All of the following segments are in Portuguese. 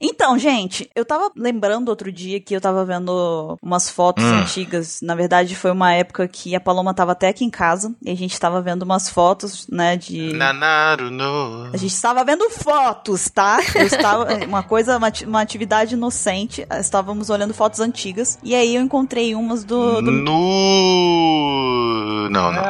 Então, gente, eu tava lembrando outro dia que eu tava vendo umas fotos Hum. antigas. Na verdade, foi uma época que a Paloma tava até aqui em casa e a gente tava vendo umas fotos, né, de. Nanaru no. A gente estava vendo fotos, tá? Eu estava, uma coisa, uma atividade inocente. Estávamos olhando fotos antigas. E aí eu encontrei umas do. do- Nu. Não, não.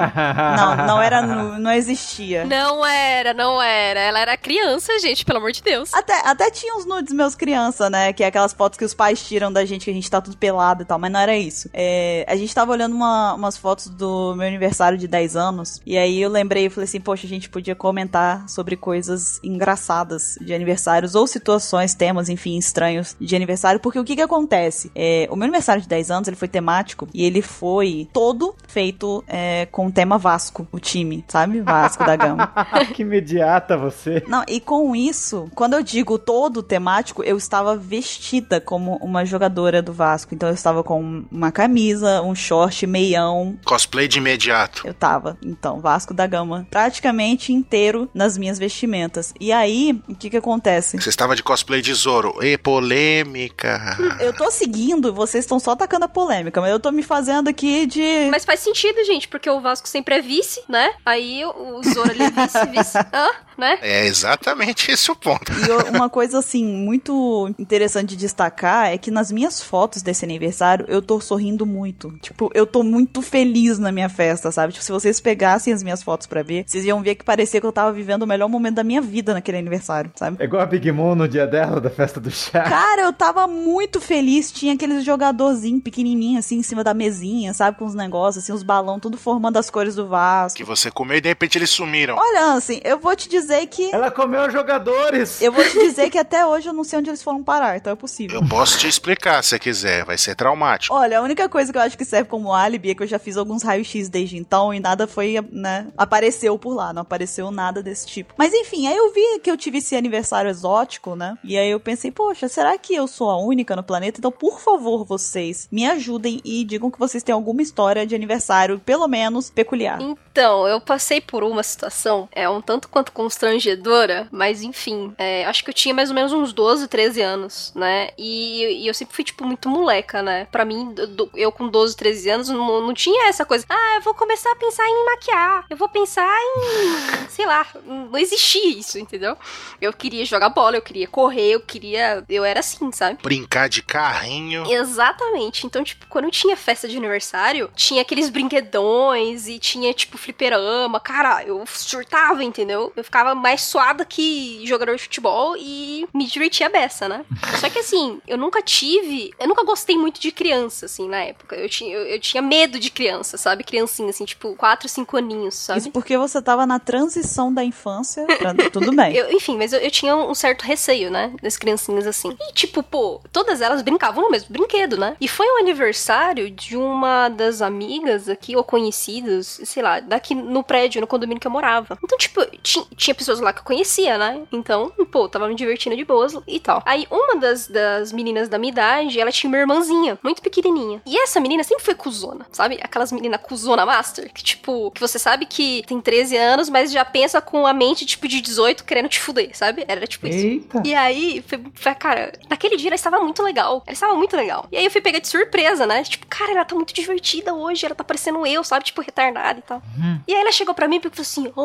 Não, não era. nu- Não existia. Não era, não era. Ela era criança, gente, pelo amor de Deus. Até, até tinha uns nudes meus criança, né? Que é aquelas fotos que os pais tiram da gente, que a gente tá tudo pelado e tal, mas não era isso. É, a gente tava olhando uma- umas fotos do meu aniversário de 10 anos, e aí eu lembrei e falei assim, poxa, a gente podia comentar sobre coisas engraçadas de aniversários, ou situações, temas, enfim, estranhos de aniversário, porque o que que acontece? É, o meu aniversário de 10 anos, ele foi temático, e ele foi todo feito é, com o tema Vasco, o time, sabe? Vasco da Gama. que imediata você. Não, e com isso, quando eu digo todo temático, eu estava vestida como uma jogadora do Vasco. Então eu estava com uma camisa, um short, meião. Cosplay de imediato. Eu tava, então, Vasco da Gama, praticamente inteiro nas minhas vestimentas. E aí, o que que acontece? Você estava de cosplay de Zoro. E polêmica. Eu tô seguindo, vocês estão só atacando a polêmica, mas eu tô me fazendo aqui de. Mas faz sentido, gente, porque o Vasco sempre é vice, né? Aí o Zoro ali é vice, vice. Hã? Né? É exatamente esse o ponto. E uma coisa assim muito interessante de destacar é que nas minhas fotos desse aniversário eu tô sorrindo muito. Tipo, eu tô muito feliz na minha festa, sabe? Tipo, se vocês pegassem as minhas fotos pra ver, vocês iam ver que parecia que eu tava vivendo o melhor momento da minha vida naquele aniversário, sabe? É igual a Big Moon no dia dela, da festa do chá. Cara, eu tava muito feliz. Tinha aqueles jogadorzinho pequenininho assim em cima da mesinha, sabe? Com os negócios, assim, os balão tudo formando as cores do Vasco. Que você comeu e de repente eles sumiram. Olha, assim, eu vou te dizer que. Ela comeu os jogadores! Eu vou te dizer que até hoje eu não sei onde eles foram parar, então é possível. Eu posso te explicar se você quiser, vai ser traumático. Olha, a única coisa que eu acho que serve como álibi é que eu já fiz alguns raios-x desde então e nada foi, né, apareceu por lá, não apareceu nada desse tipo. Mas enfim, aí eu vi que eu tive esse aniversário exótico, né? E aí eu pensei, poxa, será que eu sou a única no planeta? Então, por favor, vocês me ajudem e digam que vocês têm alguma história de aniversário, pelo menos peculiar. Então, eu passei por uma situação, é um tanto quanto constrangedora, mas enfim, é, acho que eu tinha mais ou menos uns 12, 13 anos, né? E, e eu sempre fui, tipo, muito moleca, né? Pra mim, do- eu com 12, 13 anos, não, não tinha essa coisa, ah, eu vou começar a pensar em maquiar, eu vou pensar em, sei lá, não existia isso, entendeu? Eu queria jogar bola, eu queria correr, eu queria, eu era assim, sabe? Brincar de carrinho. Exatamente. Então, tipo, quando tinha festa de aniversário, tinha aqueles brinquedões e tinha, tipo, fliperama. Cara, eu surtava, entendeu? Eu ficava mais suada que jogador de futebol e me divertia a beça, né? Só que assim, eu nunca tive. Eu nunca gostei muito de criança, assim, na época. Eu tinha, eu, eu tinha medo de criança, sabe? Criancinha, assim, tipo, 4, 5 aninhos, sabe? Isso porque você tava na transição da infância pra... Tudo bem. Eu- enfim, mas eu, eu tinha um certo receio, né? Das criancinhas assim. E, tipo, pô, todas elas brincavam no mesmo brinquedo, né? E foi um aniversário de uma das amigas aqui, ou conhecidas, sei lá, daqui no prédio, no condomínio que eu morava. Então, tipo, ti- tinha pessoas lá que eu conhecia, né? Então, pô, tava me divertindo de boas e tal. Aí, uma das, das meninas da minha idade, ela tinha uma irmãzinha, muito pequenininha. E essa menina sempre foi cuzona, sabe? Aquelas meninas cuzona master, que, tipo, que você sabe que tem 13 anos, mas já pensa com a mente, tipo, de 18 querendo te fuder, sabe? Era tipo isso. Eita! E aí, foi, foi- cara, naquele dia ela estava muito legal. Ela estava muito legal. E aí eu fui pegar de surpresa, né? Tipo, cara, ela tá muito divertida hoje, ela tá parecendo eu, sabe? Tipo, retardada e tal. E aí ela chegou pra mim e falou assim: Ô,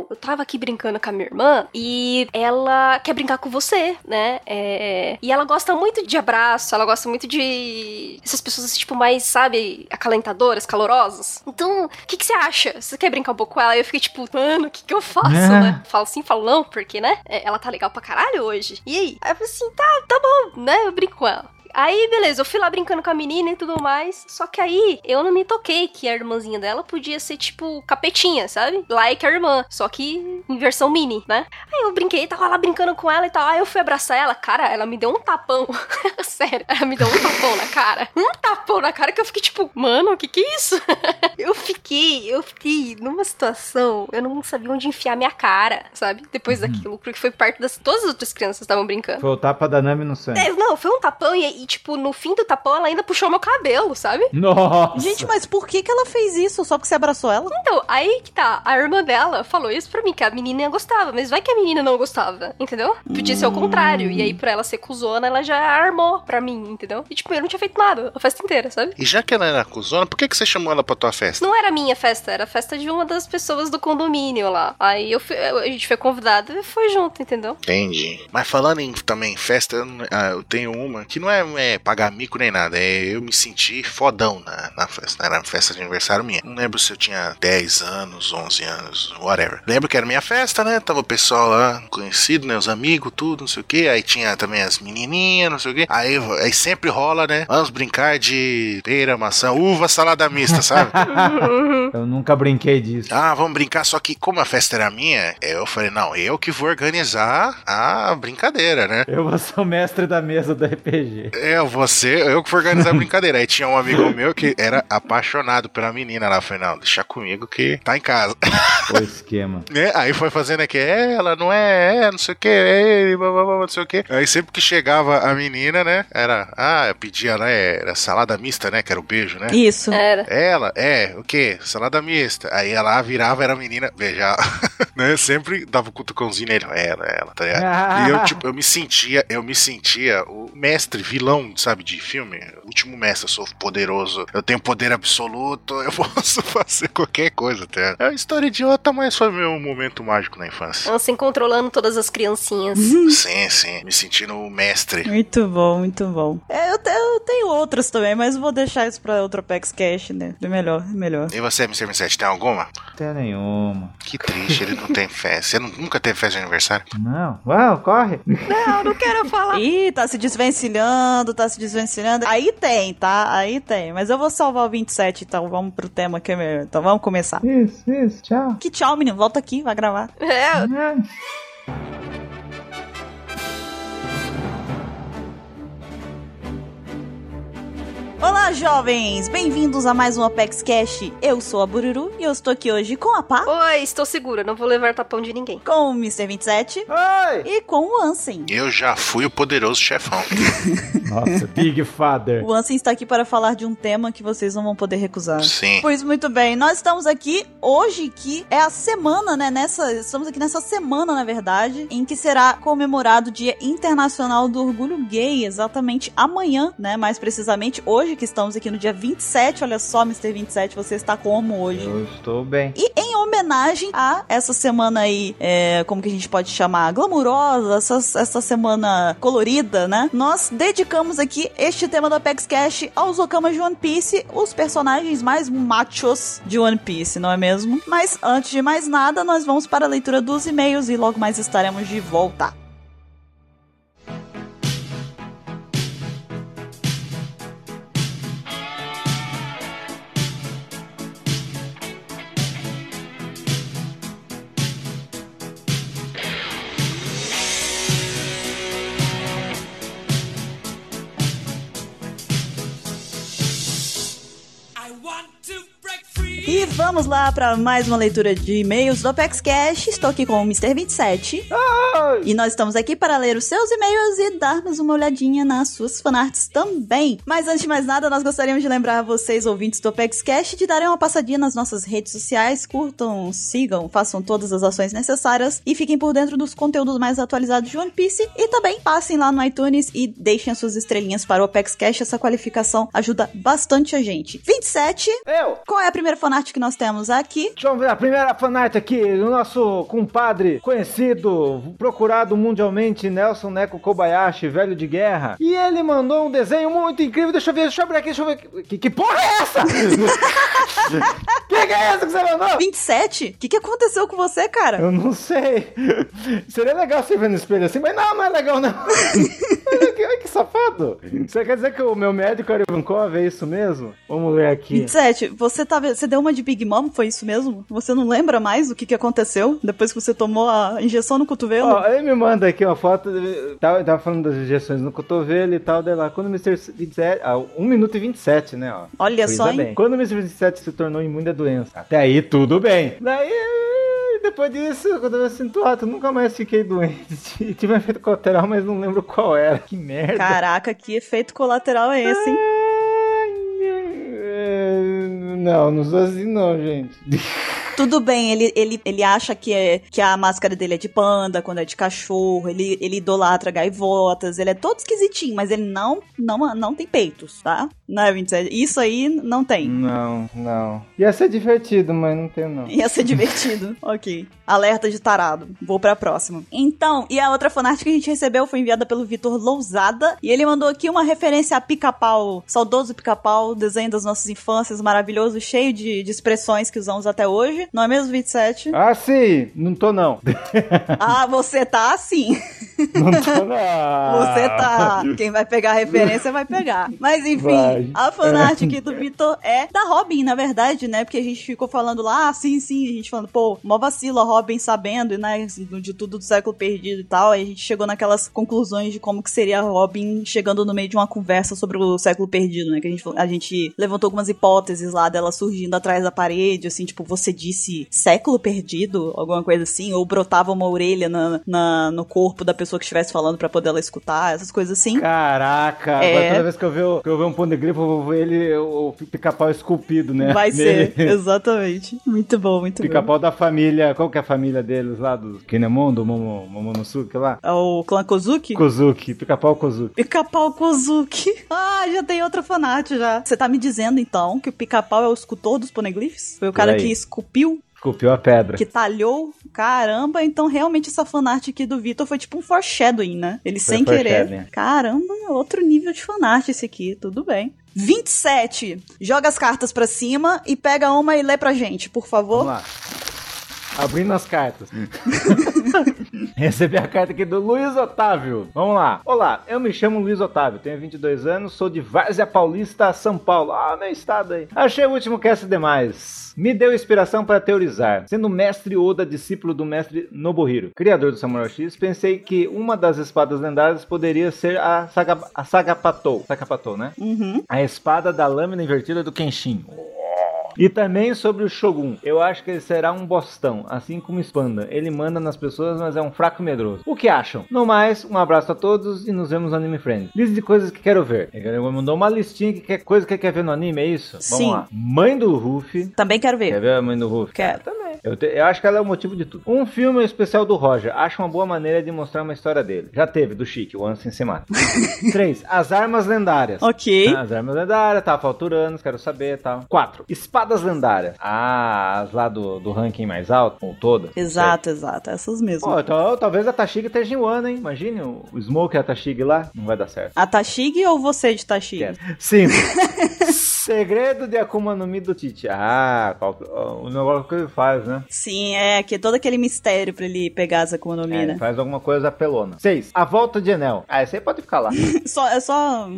ô, eu tava aqui brincando com a minha irmã e ela quer brincar com você, né? É, E ela gosta muito de abraço, ela gosta muito de. essas pessoas, assim, tipo, mais, sabe, acalentadoras, calorosas. Então, o que, que você acha? Você quer brincar um pouco com ela? Eu fiquei tipo, mano, o que, que eu faço, É. né? Falo sim, falo não, porque, né? é, Ela tá legal pra caralho hoje. E aí? Aí eu falei assim, tá, tá bom, né? Eu brinco com ela. Aí, beleza, eu fui lá brincando com a menina e tudo mais. Só que aí, eu não me toquei que a irmãzinha dela podia ser, tipo, capetinha, sabe? Like a irmã. Só que em versão mini, né? Aí eu brinquei, tava lá brincando com ela e tal. Aí eu fui abraçar ela. Cara, ela me deu um tapão. Sério, ela me deu um tapão na cara. Um tapão na cara que eu fiquei, tipo, mano, o que que é isso? eu fiquei, eu fiquei numa situação, eu não sabia onde enfiar minha cara, sabe? Depois daquilo, porque foi parte das. Todas as outras crianças estavam brincando. Foi o tapa da Nami no sangue. É, não, foi um tapão e, e, tipo, no fim do tapão, ela ainda puxou meu cabelo, sabe? Nossa. Gente, mas por que, que ela fez isso? Só porque você abraçou ela? Então, aí que tá. A irmã dela falou isso pra mim, que a menina gostava. Mas vai que a menina não gostava, entendeu? Podia ser o contrário. E aí, por ela ser cuzona, ela já armou pra mim, entendeu? E, tipo, eu não tinha feito nada a festa inteira, sabe? E já que ela era cuzona, por que, que você chamou ela pra tua festa? Não era a minha festa, era a festa de uma das pessoas do condomínio lá. Aí eu fui- a gente foi convidado e foi junto, entendeu? Entendi. Mas falando em também festa, eu, não- ah, eu tenho uma que não é, é pagar mico nem nada, é eu me senti fodão na, na festa. Era uma festa de aniversário minha. Não lembro se eu tinha 10 anos, 11 anos, whatever. Lembro que era minha festa, né? Tava o pessoal lá, conhecido, né? Os amigos, tudo, não sei o que. Aí tinha também as menininhas, não sei o que. Aí, aí sempre rola, né? Vamos brincar de pera, maçã, uva, salada mista, sabe? Eu nunca brinquei disso. Ah, vamos brincar, só que como a festa era minha, eu falei, não, eu que vou organizar a brincadeira, né? Eu vou ser o mestre da mesa do RPG. É, você, eu que vou organizar a brincadeira. Aí tinha um amigo meu que era apaixonado pela menina lá. Eu falei, não, deixa comigo que tá em casa. O esquema. Né? Aí foi fazendo aqui, é, ela não é, é, não sei o que, é, ele, blá, blá, blá, não sei o que. Aí sempre que chegava a menina, né, era, ah, eu pedia, né, era salada mista, né, que era o beijo, né? Isso. Era. Ela, é, o quê? Salada mista. Aí ela virava, era a menina, beijava, né? Sempre dava um cutucãozinho nele. Ela, ela, tá ligado? E eu, tipo, eu me sentia, eu me sentia o mestre, vilão, sabe, de filme. Último mestre, eu sou poderoso, eu tenho poder absoluto, eu posso fazer qualquer coisa, tá ligado? É uma história idiota, mas foi meu momento mágico na infância. Assim, controlando todas as criancinhas. Sim, sim, me sentindo o mestre. Muito bom, muito bom. É, eu, te- eu tenho outras também, mas vou deixar isso pra outro Apex Cash, né? É melhor, é melhor. E você, Mr. 27, tem alguma? Não tem nenhuma. Que triste, ele não tem festa. Você nu- nunca teve festa de aniversário? Não. Uau, corre. Não, não quero falar. Ih, tá se desvencilhando, tá se desvencilhando. Aí tem, tá? Aí tem. Mas eu vou salvar o 27, então vamos pro tema que é melhor. Então vamos começar. Isso, isso, tchau. Que tchau, menino. Volta aqui, vai gravar. É, Ah. Olá, jovens! Bem-vindos a mais um Apex Cash. Eu sou a Bururu e eu estou aqui hoje com a Pá, Oi, estou segura, não vou levar tapão de ninguém. com o Mr. 27 Oi! e com o Ansem. Eu já fui o poderoso chefão. Nossa, Big Father. O Ansem está aqui para falar de um tema que vocês não vão poder recusar. Sim. Pois muito bem, nós estamos aqui hoje que é a semana, né, nessa, estamos aqui nessa semana, na verdade, em que será comemorado o Dia Internacional do Orgulho Gay, exatamente amanhã, né, mais precisamente hoje que estamos aqui no dia 27, olha só, Mr. 27, você está como hoje? Eu estou bem. E em homenagem a essa semana aí, é, como que a gente pode chamar? Glamurosa, essa, essa semana colorida, né? Nós dedicamos aqui este tema do Apex Cash aos Okamas de One Piece, os personagens mais machos de One Piece, não é mesmo? Mas antes de mais nada, nós vamos para a leitura dos e-mails e logo mais estaremos de volta. E vamos lá para mais uma leitura de e-mails do Apex Cash. Estou aqui com o Mr. 27. E nós estamos aqui para ler os seus e-mails e darmos uma olhadinha nas suas fanarts também. Mas antes de mais nada, nós gostaríamos de lembrar vocês, ouvintes do Apex Cash, de darem uma passadinha nas nossas redes sociais, curtam, sigam, façam todas as ações necessárias e fiquem por dentro dos conteúdos mais atualizados de One Piece. E também passem lá no iTunes e deixem as suas estrelinhas para o Apex Cash. Essa qualificação ajuda bastante a gente. 27, Eu! qual é a primeira fanart que nós temos aqui? Deixa eu ver a primeira fanart aqui, o nosso compadre conhecido, procurado mundialmente, Nelson Neko Kobayashi, velho de guerra. E ele mandou um desenho muito incrível. Deixa eu ver, deixa eu abrir aqui, deixa eu ver. Que, que porra é essa? que que é essa que você mandou? 27? O que, que aconteceu com você, cara? Eu não sei. Seria legal você ver no espelho assim, mas não, não é legal não. Que, safado. Você quer dizer que o meu médico era Ivankov, é isso mesmo? Vamos ver aqui. 27, você, tá, você deu uma de Big Mom, foi isso mesmo? Você não lembra mais o que, que aconteceu depois que você tomou a injeção no cotovelo? Ó, ele me manda aqui uma foto. Tava, tava falando das injeções no cotovelo e tal. Daí lá, quando o Mr. 27. Ah, 1 minuto e 27, né? Ó. Olha Coisa só, hein? bem. Quando o Mr. 27 se tornou imune à doença. Até aí, tudo bem. Daí. Depois disso, quando eu sinto ato, nunca mais fiquei doente. Tive um efeito colateral, mas não lembro qual era. Que merda. Caraca, que efeito colateral é esse, hein? É, Não, não sou assim não, gente. Tudo bem, ele, ele, ele acha que, é, que a máscara dele é de panda, quando é de cachorro, ele, ele idolatra gaivotas, ele é todo esquisitinho, mas ele não, não, não tem peitos, tá? Não é 27? Isso aí não tem. Não, não. Ia ser divertido, mas não tem não. Ia ser divertido. ok. Alerta de tarado. Vou pra próxima. Então, e a outra fanart que a gente recebeu foi enviada pelo Vitor Lousada. E ele mandou aqui uma referência a pica-pau, saudoso pica-pau, desenho das nossas infâncias, maravilhoso, cheio de, de expressões que usamos até hoje. Não é mesmo, 27? Ah, sim! Não tô não. ah, você tá assim. Não tô não. Você tá. Quem vai pegar a referência vai pegar. Mas enfim, Vai. a fanart aqui do Vitor é da Robin, na verdade, né? Porque a gente ficou falando lá, ah, sim, sim, a gente falando, pô, mó vacilo a Robin sabendo, né, de tudo do século perdido e tal. Aí a gente chegou naquelas conclusões de como que seria a Robin chegando no meio de uma conversa sobre o século perdido, né? Que a gente, a gente levantou algumas hipóteses lá dela surgindo atrás da parede, assim, tipo, você disse século perdido? Alguma coisa assim? Ou brotava uma orelha na, na- no corpo da pessoa que estivesse falando pra poder ela escutar, essas coisas assim. Caraca, É. agora toda vez que eu ver, que eu ver um poneglyph, eu vou ver ele, o pica-pau esculpido, né? Vai ser, Nele. exatamente. Muito bom, muito bom. Pica-pau da família, qual que é a família deles lá, do Kinemon, do Momo, Momonosuke lá? É o clã Kozuki? Kozuki, pica-pau Kozuki. Pica-pau Kozuki. Ah, já tem outra fanart já. Você tá me dizendo então que o pica-pau é o escultor dos poneglyphs? Foi o cara que esculpiu, Esculpiu a pedra. que talhou? Caramba, então realmente essa fanart aqui do Vitor foi tipo um foreshadowing, né? Ele Foi sem querer. Caramba, outro nível de fanart esse aqui, tudo bem. 27. Joga as cartas pra cima e pega uma e lê pra gente, por favor. Vamos lá. Abrindo as cartas. Recebi a carta aqui do Luiz Otávio. Vamos lá. Olá, eu me chamo Luiz Otávio, tenho 22 anos, sou de Várzea Paulista, São Paulo. Ah, meu estado aí. Achei o último cast demais. Me deu inspiração para teorizar. Sendo mestre Oda discípulo do mestre Nobuhiro, criador do Samurai X, pensei que uma das espadas lendárias poderia ser a, Saga, a Sagapatou. Sagapatou, né? Uhum. A espada da lâmina invertida do Kenshin. E também sobre o Shogun. Eu acho que ele será um bostão, assim como Spanda. Ele manda nas pessoas, mas é um fraco medroso. O que acham? No mais, um abraço a todos e nos vemos no Anime Friend. Lista de coisas que quero ver. Ele mandou uma listinha que quer coisa que quer ver no anime, é isso? Sim. Vamos lá. Mãe do Ruffy. Também quero ver. Quer ver a mãe do Ruffy? Quero. também. Eu, te- eu acho que ela é o motivo de tudo. Um filme especial do Roger. Acho uma boa maneira de mostrar uma história dele. Já teve, do Chique, o Ansem Semata. 3. As armas lendárias. Ok. As armas lendárias, tá falturanos, quero saber tal. 4. Espadas lendárias. Ah, as lá do, do ranking mais alto, ou sei. Exato, exato. Essas mesmo. Pô, então, talvez a Tashig esteja em Wano, hein? Imagine o, o Smoke e a Tashig lá. Não vai dar certo. A Tashig ou você de Tashig? 5. Segredo de Akuma no Mi do Titi. Ah, qual, o negócio que ele faz, né? Sim, é que é todo aquele mistério pra ele pegar essa Akuma no Mi, É, né? faz alguma coisa apelona. 6. A volta de Enel. Ah, esse aí pode ficar lá. Só, é só,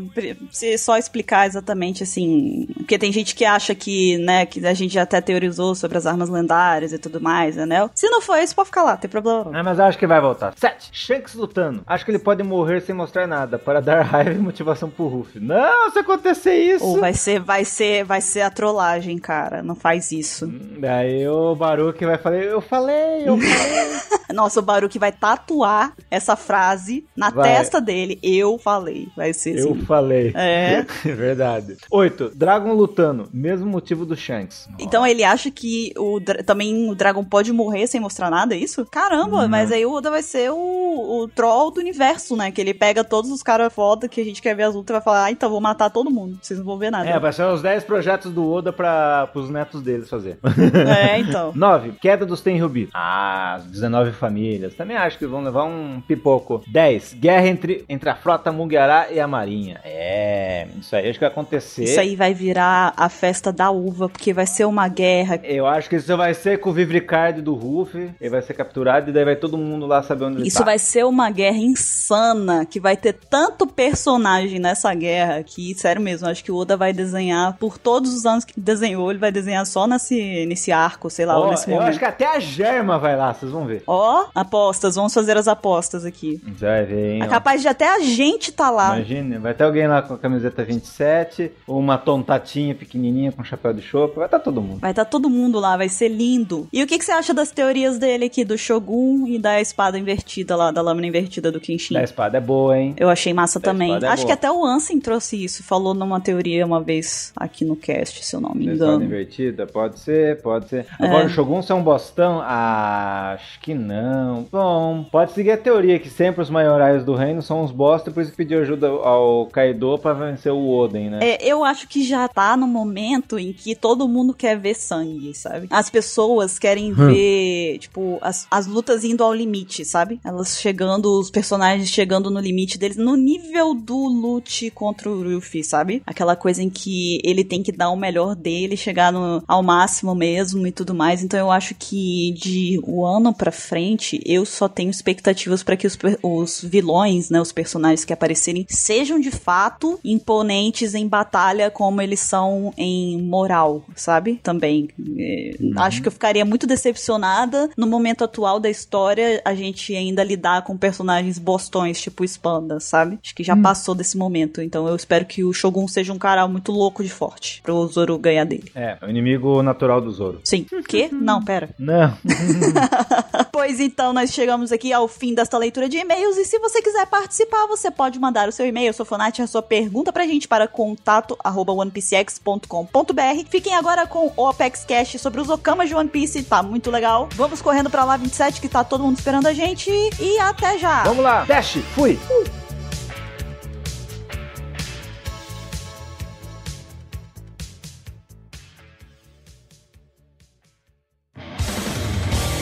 se só explicar exatamente assim, porque tem gente que acha que, né, que a gente já até teorizou sobre as armas lendárias e tudo mais, né? Se não for isso, pode ficar lá, tem problema. não. Ah, mas eu acho que vai voltar. 7. Shanks lutando. Acho que ele pode morrer sem mostrar nada, para dar raiva e motivação pro Ruffy. Não, se acontecer isso... Ou vai ser, vai ser, vai ser a trollagem, cara. Não faz isso. Daí o Baruque vai falar, eu falei, eu falei. Nossa, o Baruque vai tatuar essa frase na Vai. testa dele. Eu falei. Vai ser eu assim. falei. É. Verdade. 8. Dragon lutando. Mesmo motivo do Shanks. Então ele acha que o, também o Dragon pode morrer sem mostrar nada, é isso? Caramba, Não. mas aí o Oda vai ser o, o troll do universo, né? Que ele pega todos os caras foda que a gente quer ver as lutas e vai falar, ah, então vou matar todo mundo, vocês não vão ver nada. É, vai ser os 10 projetos do Oda para os netos deles fazer. É, então. 9. Queda dos Tenryubi. Ah, as 19 famílias. Também acho que vão levar um pipoco. 10. Guerra entre, entre a frota Mugiará e a Marinha. É, isso aí acho que vai acontecer. Isso aí vai virar a festa da uva, porque vai ser uma guerra. Eu acho que isso vai ser com o Vivricard do Ruffy. Ele vai ser capturado e daí vai todo mundo lá saber onde ele Isso tá. vai ser uma guerra insana, que vai ter tanto personagem nessa guerra que, sério mesmo, acho que o Oda vai desenhar desenhar por todos os anos que desenhou, ele vai desenhar só nesse, nesse arco, sei lá, Ó, nesse eu momento. acho que até a Germa vai lá, vocês vão ver. Ó, apostas, vamos fazer as apostas aqui. Vai ver, hein? É ó. capaz de até a gente tá lá. Imagina, vai ter alguém lá com a camiseta 27, uma tontatinha pequenininha com chapéu de chope, vai estar todo mundo. Vai estar todo mundo lá, vai ser lindo. E o que, que você acha das teorias dele aqui, do Shogun e da espada invertida lá, da lâmina invertida do Kenshin? Da espada é boa, hein? Eu achei massa Da também. é Acho boa. que até o Ansem trouxe isso, falou numa teoria uma vez aqui no cast, se eu não me engano. invertida, pode ser, pode ser. É. Agora o Shogun ser um bostão? Ah, acho que não. Bom, pode seguir a teoria que sempre os maiorais do reino são uns bosta, por isso que pediu ajuda ao Kaido pra vencer o Oden, né? É, eu acho que já tá no momento em que todo mundo quer ver sangue, sabe? As pessoas querem Hum. ver, tipo, as, as lutas indo ao limite, sabe? Elas chegando, os personagens chegando no limite deles, no nível do lute contra o Luffy, sabe? Aquela coisa em que ele tem que dar o melhor dele, chegar no, ao máximo mesmo e tudo mais. Então eu acho que de o ano pra frente, eu só tenho expectativas pra que os, os vilões, né, os personagens que aparecerem, sejam de fato imponentes em batalha como eles são em moral, sabe? Também. É, Acho que eu ficaria muito decepcionada no momento atual da história a gente ainda lidar com personagens bostões, tipo Spanda, sabe? Acho que já passou desse momento. Então eu espero que o Shogun seja um cara muito louco de forte pro Zoro ganhar dele. É, o inimigo natural do Zoro. Sim. Quê? Não, pera. Não. Pois então, nós chegamos aqui ao fim desta leitura de e-mails e se você quiser participar, você pode mandar o seu e-mail, sua fonate, a sua pergunta pra gente para contato arroba onepcx.com.br. Fiquem agora com o Apex Cash sobre os Okamas de One Piece, tá muito legal. Vamos correndo pra lá 27 que tá todo mundo esperando a gente e até já. Vamos lá, dash, fui.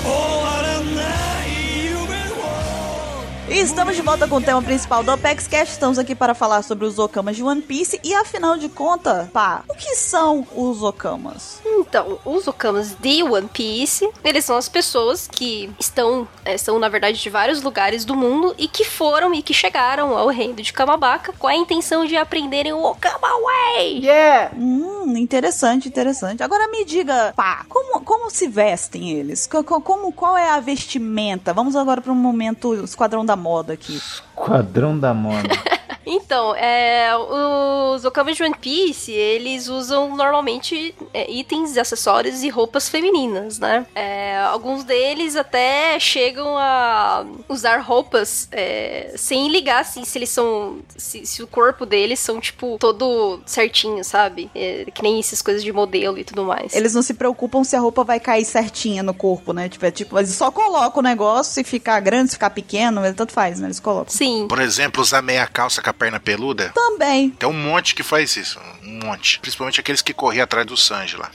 all don't know. E estamos de volta com o tema principal do Apex Cash. Estamos aqui para falar sobre os Okamas de One Piece e afinal de contas, pá, o que são os Okamas? Então, os Okamas de One Piece, eles são as pessoas que estão, é, são na verdade de vários lugares do mundo e que foram e que chegaram ao reino de Kamabaka com a intenção de aprenderem o Okama Way. Yeah! Hum, interessante, interessante. Agora me diga, pá, como, como se vestem eles? Co- co- Como, qual é a vestimenta? Vamos agora para um momento Esquadrão da Moda aqui. Quadrão da moda. Então, é, os Okamas de One Piece, eles usam normalmente é, itens, acessórios e roupas femininas, né? É, alguns deles até chegam a usar roupas é, sem ligar, assim, se eles são... Se, se o corpo deles são, tipo, todo certinho, sabe? É, que nem essas coisas de modelo e tudo mais. Eles não se preocupam se a roupa vai cair certinha no corpo, né? Tipo, é tipo, eles só colocam o negócio, se ficar grande, se ficar pequeno, tanto faz, né? Eles colocam. Sim. Por exemplo, usar meia calça com a perna peluda. Também. Tem um monte que faz isso. Um monte. Principalmente aqueles que corriam atrás do Sanji lá.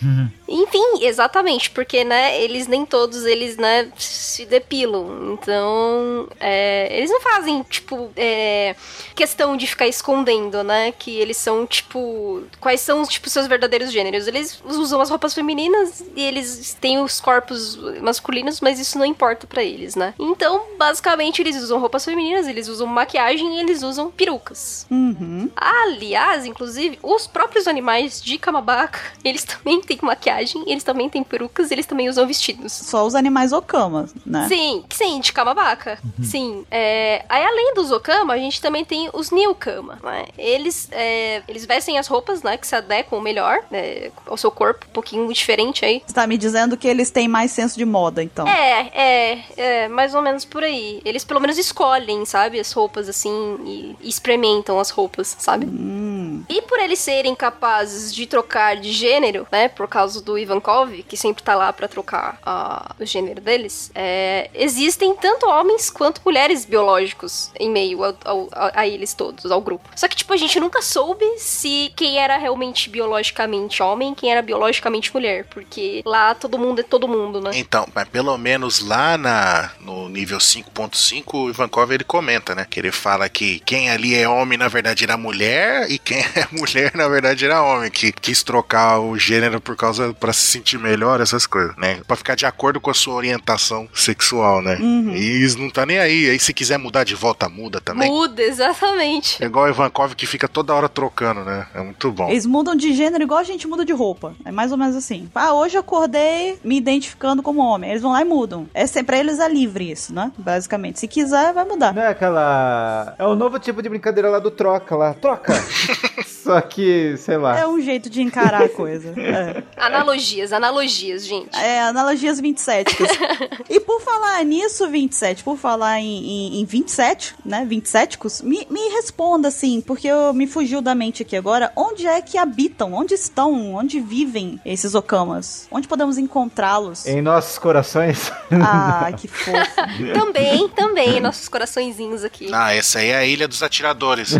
Enfim, exatamente, porque, né, eles nem todos, eles, né, se depilam. Então, é, eles não fazem, tipo, é, questão de ficar escondendo, né, que eles são, tipo, quais são, tipo, seus verdadeiros gêneros. Eles usam as roupas femininas e eles têm os corpos masculinos, mas isso não importa pra eles, né. Então, basicamente, eles usam roupas femininas, eles usam maquiagem e eles usam perucas. Uhum. Aliás, inclusive, os próprios animais de Kamabaka, eles também têm maquiagem, eles também têm perucas, eles também usam vestidos. Só os animais Okama, né? Sim, sim, de Kamabaka. Sim. É, aí, além dos Okama, a gente também tem os Nilkama, né? Eles, é, eles vestem as roupas, né, que se adequam melhor né, ao seu corpo, um pouquinho diferente aí. Você tá me dizendo que eles têm mais senso de moda, então. É, é, é, mais ou menos por aí. Eles pelo menos escolhem, sabe, as roupas assim e, experimentam as roupas, sabe? Hum. E por eles serem capazes de trocar de gênero, né, por causa do Ivankov, que sempre tá lá pra trocar o gênero deles, é, existem tanto homens quanto mulheres biológicos em meio ao- ao- a, eles todos, ao grupo. Só que, tipo, a gente nunca soube se quem era realmente biologicamente homem quem era biologicamente mulher, porque lá todo mundo é todo mundo, né? Então, mas pelo menos lá na, no nível 5.5, o Ivankov ele comenta, né? Que ele fala que quem ali é homem, na verdade, era mulher, e quem a mulher, na verdade, era homem, que quis trocar o gênero por causa para se sentir melhor, essas coisas, né? Pra ficar de acordo com a sua orientação sexual, né? Uhum. E eles não tá nem aí. Aí se quiser mudar de volta, muda também. Muda, exatamente. É igual o Ivankov que fica toda hora trocando, né? É muito bom. Eles mudam de gênero igual a gente muda de roupa. É mais ou menos assim. Ah, hoje eu acordei me identificando como homem. Eles vão lá e mudam. É sempre pra eles é livre isso, né? Basicamente. Se quiser, vai mudar. Não é aquela. É o novo tipo de brincadeira lá do troca lá. Troca! Só que, sei lá. É um jeito de encarar a coisa. É. Analogias, analogias, gente. É, analogias 27. e por falar nisso, 27, por falar em, em, em 27, né, 27, me, me responda assim, porque eu me fugiu da mente aqui agora, onde é que habitam, onde estão, onde vivem esses okamas? Onde podemos encontrá-los? Em nossos corações. Ah, que fofo. Também, também, nossos coraçõezinhos aqui. Ah, essa aí é a Ilha dos Atiradores.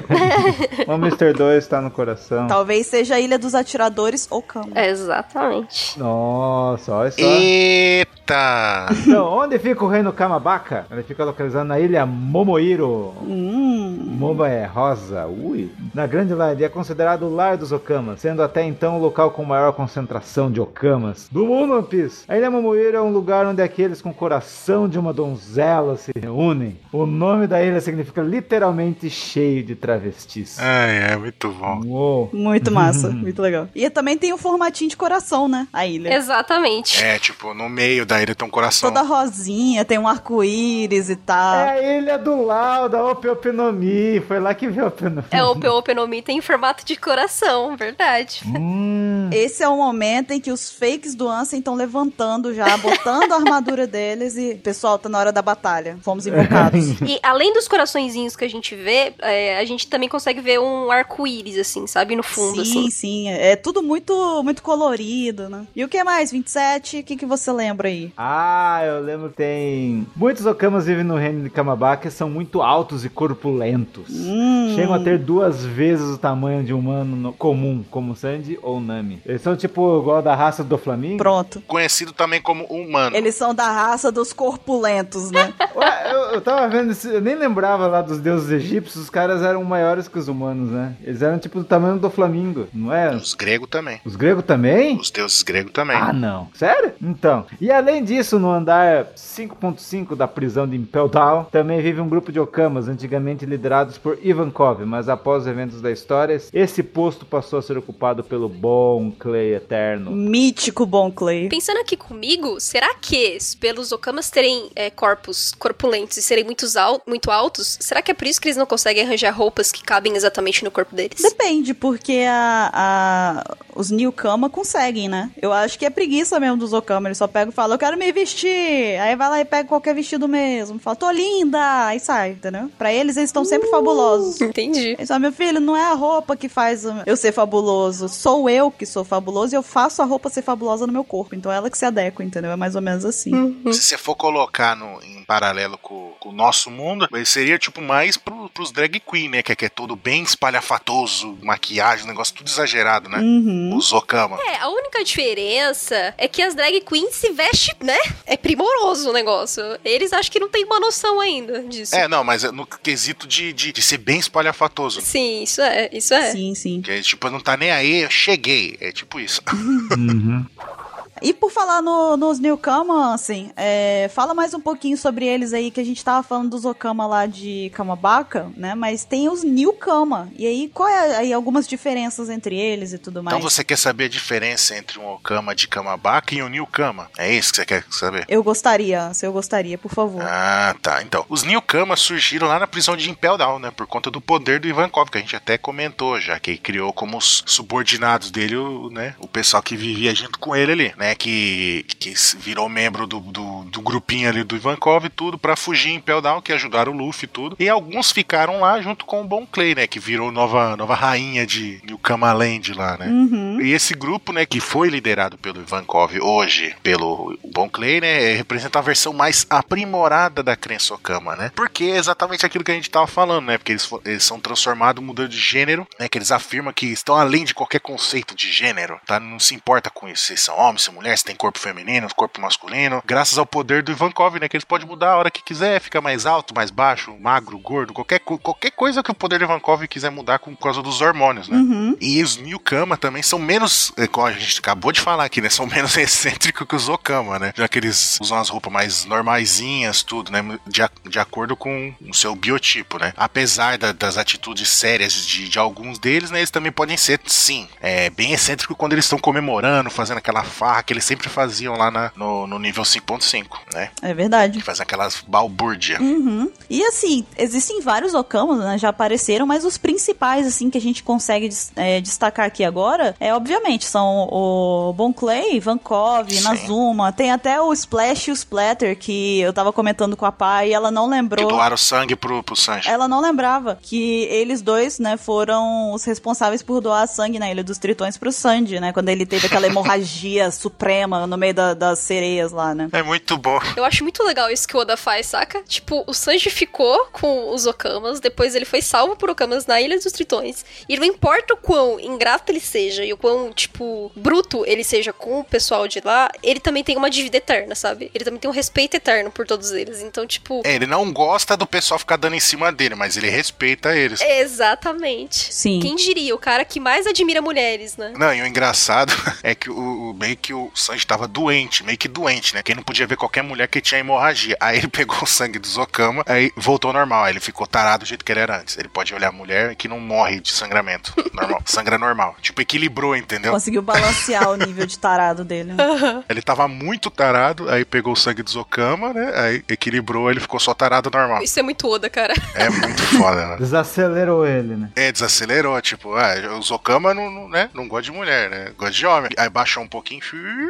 o Mr. 2 tá no coração. Talvez seja a Ilha dos Atiradores Okama. É, exatamente. Nossa, olha só. Eita! Então, onde fica o reino Kamabaka? Ele fica localizado na ilha Momoiro. Hum. Moba é rosa, ui. Na Grande Line é considerado o lar dos Okamas, sendo até então o local com maior concentração de Okamas do mundo, One Piece. A ilha Momoiro é um lugar onde aqueles com o coração de uma donzela se reúnem. O nome da ilha significa literalmente cheio de travestis. Ai, é muito bom. Uou. Muito massa, muito legal. E também tem o formatinho de coração, né? A ilha. Exatamente. É, tipo, no meio da ilha tem um coração. Toda rosinha, tem um arco-íris e tal. É a ilha do Lau, da Opeopenomi. Foi lá que veio a Openomi. É, o Peopenomi tem formato de coração, verdade. Hum. Esse é o momento em que os fakes do Ansem estão levantando já, botando a armadura deles e, pessoal, tá na hora da batalha. Fomos invocados. E além dos coraçõezinhos que a gente vê, é, a gente também consegue ver um arco-íris, assim, sabe? No fundo, sim, assim. sim. É tudo muito, muito colorido, né? E o que mais, 27? O que, que você lembra aí? Ah, eu lembro que tem. Muitos Okamas vivem no reino de Kamabaka são muito altos e corpulentos. Hum. Chegam a ter duas vezes o tamanho de um humano no- comum, como Sandy ou Nami. Eles são tipo igual da raça do Flamingo. Pronto. Conhecido também como humano. Eles são da raça dos corpulentos, né? Ué, eu, eu tava vendo, eu nem lembrava lá dos deuses egípcios, os caras eram maiores que os humanos, né? Eles eram tipo tamanho do Flamingo, não é? Os gregos também. Os gregos também? Os deuses gregos também. Ah, não. Sério? Então. E além disso, no andar 5.5 da prisão de Impel Down, também vive um grupo de Okamas, antigamente liderados por Ivankov, mas após os eventos da história, esse posto passou a ser ocupado pelo Bom Clay Eterno. Mítico Bom Clay. Pensando aqui comigo, será que pelos Okamas terem é, corpos corpulentos e serem muitos al muito altos, será que é por isso que eles não conseguem arranjar roupas que cabem exatamente no corpo deles? Depende, porque a, a- os Newkama conseguem, né? Eu acho que é preguiça mesmo dos Okama. Eles só pegam e falam, eu quero me vestir. Aí vai lá e pega qualquer vestido mesmo. Fala, tô linda. Aí sai, entendeu? Pra eles, eles estão sempre fabulosos. Entendi. Eles falam, meu filho, não é a roupa que faz eu ser fabuloso. Sou eu que sou fabuloso e eu faço a roupa ser fabulosa no meu corpo. Então é ela que se adequa, entendeu? É mais ou menos assim. Se você for colocar no, em paralelo com, com o nosso mundo, ele seria tipo mais pro, pros drag queen, né? Que é, que é todo bem espalhafatoso, maquiagem, negócio tudo exagerado, né? Uhum. Os Okama. É, a única diferença é que as drag queens se vestem, né? É primoroso o negócio. Eles acho que não têm uma noção ainda disso. É, não, mas é no quesito de, de, de ser bem espalhafatoso. Sim, isso é, isso é. Sim, sim. Que é tipo, não tá nem aí, eu cheguei. É tipo isso. Uhum. E por falar no- nos Newkama, assim, é, fala mais um pouquinho sobre eles aí, que a gente tava falando dos Okama lá de Kamabaka, né? Mas tem os Newkama. E aí, qual é aí algumas diferenças entre eles e tudo mais? Então você quer saber a diferença entre um Okama de Kamabaka e um Newkama? É isso que você quer saber? Eu gostaria, se eu gostaria, por favor. Ah, tá. Então, os Newkamas surgiram lá na prisão de Impel Down, né? Por conta do poder do Ivankov, que a gente até comentou já, que ele criou como os subordinados dele, o, né? O pessoal que vivia junto com ele ali, né? Que, que virou membro do, do, do grupinho ali do Ivankov e tudo, pra fugir em Impel Down, que ajudaram o Luffy e tudo. E alguns ficaram lá junto com o Bon Clay, né? Que virou nova, nova rainha de Newkama Land lá, né? Uhum. E esse grupo, né, que foi liderado pelo Ivankov hoje, pelo Bon Clay, né, representa a versão mais aprimorada da crença Okama, né? Porque é exatamente aquilo que a gente tava falando, né? Porque eles, eles são transformados, mudando de gênero, né? Que eles afirmam que estão além de qualquer conceito de gênero, tá? Não se importa com isso, se são homens, se são mulher, se tem corpo feminino, corpo masculino. Graças ao poder do Ivankov, né? Que eles podem mudar a hora que quiser, fica mais alto, mais baixo, magro, gordo, qualquer, qualquer coisa que o poder do Ivankov quiser mudar por causa dos hormônios, né? Uhum. E os Newkama também são menos, é, como a gente acabou de falar aqui, né? São menos excêntricos que os Okama, né? Já que eles usam as roupas mais normaisinhas, tudo, né? De, de acordo com o seu biotipo, né? Apesar da, das atitudes sérias de, de alguns deles, né? Eles também podem ser, sim, é, bem excêntricos quando eles estão comemorando, fazendo aquela farra que eles sempre faziam lá na, no, no nível 5.5, né? É verdade. Que fazem aquelas balbúrdia. Uhum. E assim, existem vários Okamas, né? Já apareceram, mas os principais, assim, que a gente consegue é, destacar aqui agora, é obviamente, são o Bon Clay, Vankov, Sim. Nazuma. Tem até o Splash e o Splatter, que eu tava comentando com a pai e ela não Que lembrou. doaram sangue pro, pro Sanji. Ela não lembrava que eles dois, né, foram os responsáveis por doar sangue na Ilha dos Tritões pro Sanji, né? Quando ele teve aquela hemorragia suprema no meio da- das sereias lá, né? É muito bom. Eu acho muito legal isso que o Oda faz, saca? Tipo, o Sanji ficou com os Okamas, depois ele foi salvo por Okamas na Ilha dos Tritões. E não importa o quão ingrato ele seja e o quão, tipo, bruto ele seja com o pessoal de lá, ele também tem uma dívida eterna, sabe? Ele também tem um respeito eterno por todos eles. Então, tipo. É, ele não gosta do pessoal ficar dando em cima dele, mas ele respeita eles. Exatamente. Sim. Quem diria? O cara que mais admira mulheres, né? Não, e o engraçado é que o, o- meio que o Sanji tava doente, meio que doente, né? Quem não podia ver qualquer mulher que tinha hemorragia. Aí ele pegou o sangue do Zokama, aí voltou ao normal. Aí ele ficou tarado do jeito que ele era antes. Ele pode olhar a mulher que não morre de sangramento. Normal. Sangra normal. Tipo, equilibrou, entendeu? Conseguiu balancear o nível de tarado dele. né? Ele tava muito tarado, aí pegou o sangue do Zokama, né? Aí equilibrou, ele ficou só tarado normal. Isso é muito Oda, cara. É muito foda, né? Desacelerou ele, né? É, desacelerou, tipo, ah, o Zokama não, não, né, não gosta de mulher, né? Gosta de homem. Aí baixou um pouquinho,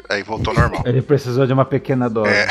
aí voltou normal. Ele precisou de uma pequena dose. É.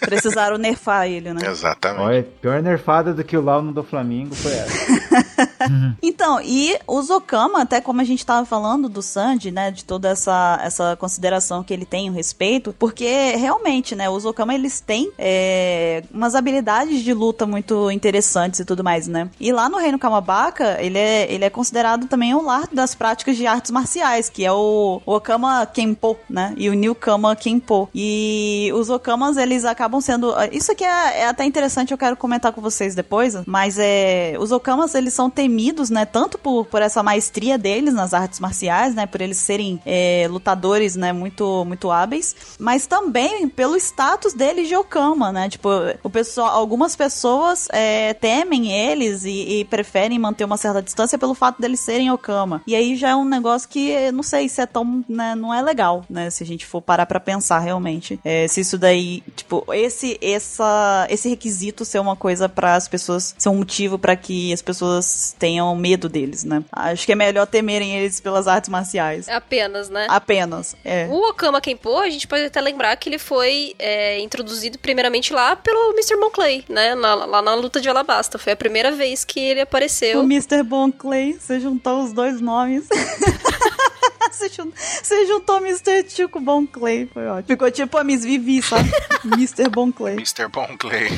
Precisaram nerfar ele, né? Exatamente. Olha, pior nerfada do que o Launo do Flamengo foi essa. Então, e o Zokama, até como a gente tava falando do Sanji, né, de toda essa, essa consideração que ele tem, o respeito, porque realmente, né, os Zokama, eles têm é, umas habilidades de luta muito interessantes e tudo mais, né. E lá no Reino Kamabaka, ele é, ele é considerado também o lar das práticas de artes marciais, que é o, o Okama Kenpo, né, e o Newkama Kenpo. E os Okamas, eles acabam sendo... Isso aqui é, é até interessante, eu quero comentar com vocês depois, mas é... Os Okamas, eles são temidos, né, tanto por, por essa maestria deles nas artes marciais, né, por eles serem é, lutadores, né, muito, muito hábeis, mas também pelo status deles de Okama, né, tipo, o pessoal, algumas pessoas é, temem eles e, e preferem manter uma certa distância pelo fato deles serem Okama. E aí já é um negócio que, não sei se é tão, né, não é legal, né, se a gente for parar pra pensar realmente. É, se isso daí, tipo, esse, essa, esse requisito ser uma coisa para as pessoas, ser um motivo para que as pessoas tenham medo deles, né. Acho que é melhor temerem eles pelas artes marciais. Apenas, né? Apenas, é. O Okama Kenpo, a gente pode até lembrar que ele foi é, introduzido primeiramente lá pelo Mr. Monclay, né? Na- lá na luta de Alabasta. Foi a primeira vez que ele apareceu. O Mr. Bon Clay, você juntou os dois nomes. você, jun- você juntou Mr. Tio com Bon Clay, foi ótimo. Ficou tipo a Miss Vivi, sabe? Mr. Bon Clay. Mr. Bon Clay.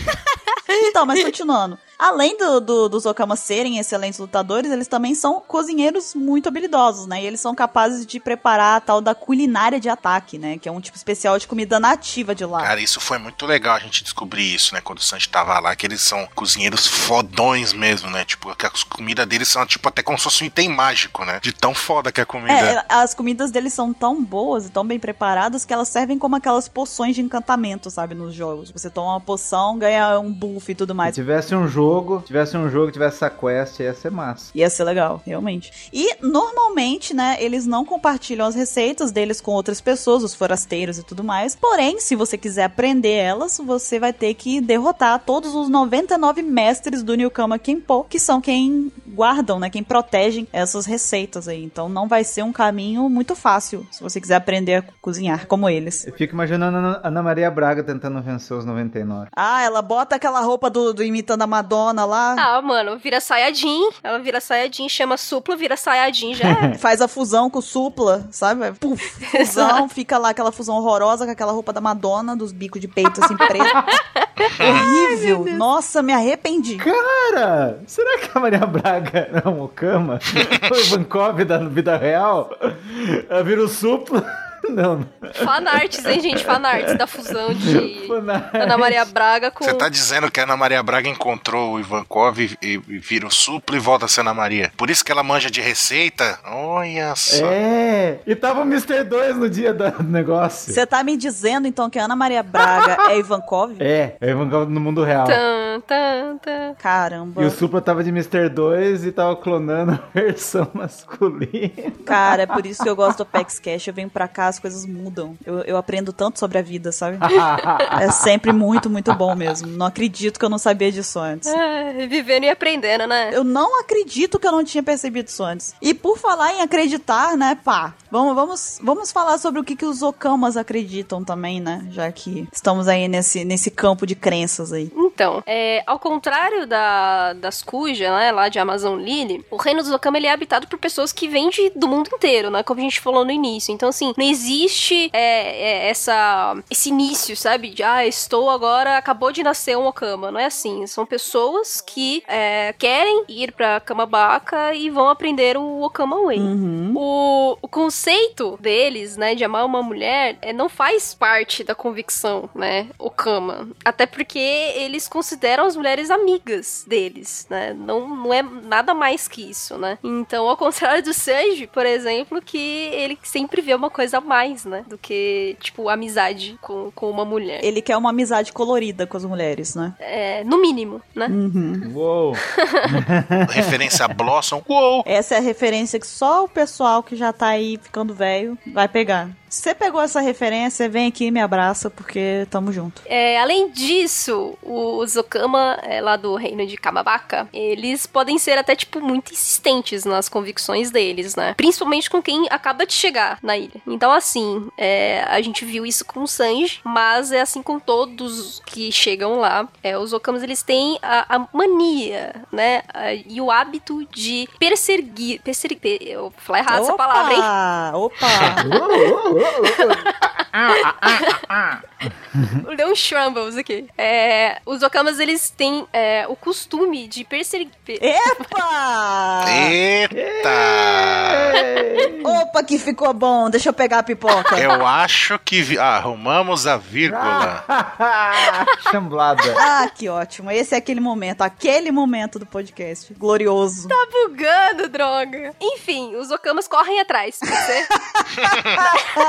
Então, mas continuando. Além do, do- dos Okamas serem excelentes lutadores, eles também são cozinheiros muito habilidosos, né? E eles são capazes de preparar a tal da culinária de ataque, né? Que é um tipo especial de comida nativa de lá. Cara, isso foi muito legal a gente descobrir isso, né? Quando o Sanji tava lá, que eles são cozinheiros fodões mesmo, né? Tipo, que as comidas deles são tipo até como se fosse um item mágico, né? De tão foda que é a comida. É, as comidas deles são tão boas e tão bem preparadas que elas servem como aquelas poções de encantamento, sabe, nos jogos. Você toma uma poção, ganha um buff e tudo Se mais. tivesse um jogo, tivesse um jogo, tivesse essa quest, ia ser massa. Ia ser legal, realmente. E normalmente, né, eles não compartilham as receitas deles com outras pessoas, os forasteiros e tudo mais. Porém, se você quiser aprender elas, você vai ter que derrotar todos os 99 mestres do Newkama Kenpo, que são quem guardam, né, quem protegem essas receitas aí. Então não vai ser um caminho muito fácil se você quiser aprender a cozinhar como eles. Eu fico imaginando a Ana- Ana Maria Braga tentando vencer os 99. Ah, ela bota aquela roupa do, do imitando a Madonna lá, Ah, mano, vira Sayajin. Ela vira Sayajin, chama Supla, vira Sayajin, já é. faz a fusão com o Supla, sabe? Puf, fusão, fica lá aquela fusão horrorosa com aquela roupa da Madonna, dos bicos de peito assim preto. Horrível. Nossa, me arrependi. Cara, será que a Maria Braga era um Okama? Foi o Vankov da vida real? Ela vira o supla. Não, não. Fanarts, hein, gente? Fanarts da fusão de Fanarts. Ana Maria Braga com. Você tá dizendo que a Ana Maria Braga encontrou o Ivankov e, e, e vira o suplo e volta a ser Ana Maria. Por isso que ela manja de receita? Olha só. É, e tava o Mr. 2 no dia do negócio. Você tá me dizendo então que a Ana Maria Braga é Ivankov? É, é Ivankov no mundo real. Tan, tan, tan. Caramba. E o Supla tava de Mr. 2 e tava clonando a versão masculina. Cara, é por isso que eu gosto do Apex Cash. Eu venho pra cá, as coisas mudam. Eu, eu aprendo tanto sobre a vida, sabe? É sempre muito, muito bom mesmo. Não acredito que eu não sabia disso antes. É, vivendo e aprendendo, né? Eu não acredito que eu não tinha percebido isso antes. E por falar em acreditar, né, pá, vamos, vamos, vamos falar sobre o que, que os Okamas acreditam também, né? Já que estamos aí nesse, nesse campo de crenças aí. Então, é, ao contrário da, das Kuja, né, lá de Amazon Lily, o reino dos Okama ele é habitado por pessoas que vêm de, do mundo inteiro, né, como a gente falou no início. Então, assim, não existe é, é, essa, esse início, sabe, de, ah, estou agora, acabou de nascer um Okama. Não é assim, são pessoas que é, querem ir pra Kamabaka e vão aprender o Okama Way. Uhum. O, o conceito deles, né, de amar uma mulher, é, não faz parte da convicção, né, Okama. Até porque eles consideram as mulheres amigas deles, né? Não, não é nada mais que isso, né? Então, ao contrário do Sanji, por exemplo, que ele sempre vê uma coisa a mais, né? Do que, tipo, amizade com, com uma mulher. Ele quer uma amizade colorida com as mulheres, né? É, no mínimo, né? Uhum. Uou. Referência a Blossom. Uou! Essa é a referência que só o pessoal que já tá aí ficando velho vai pegar. Se você pegou essa referência, vem aqui e me abraça, porque tamo junto. É, além disso, os Okama, é, lá do reino de Kamabaka, eles podem ser até, tipo, muito insistentes nas convicções deles, né? Principalmente com quem acaba de chegar na ilha. Então, assim, é, a gente viu isso com o Sanji, mas é assim com todos que chegam lá. É, os Okamas, eles têm a, a mania, né? a- e o hábito de perseguir... perseguir eu vou falar errado essa palavra, hein? Opa! Deu um Shrumbles aqui. É, os Okamas, eles têm é, o costume de perseguir... Epa! Eita! Opa, que ficou bom. Deixa eu pegar a pipoca. Eu acho que vi- arrumamos a vírgula. Chamblada. Ah, que ótimo. Esse é aquele momento, aquele momento do podcast. Glorioso. Tá bugando, droga. Enfim, os Okamas correm atrás. ser?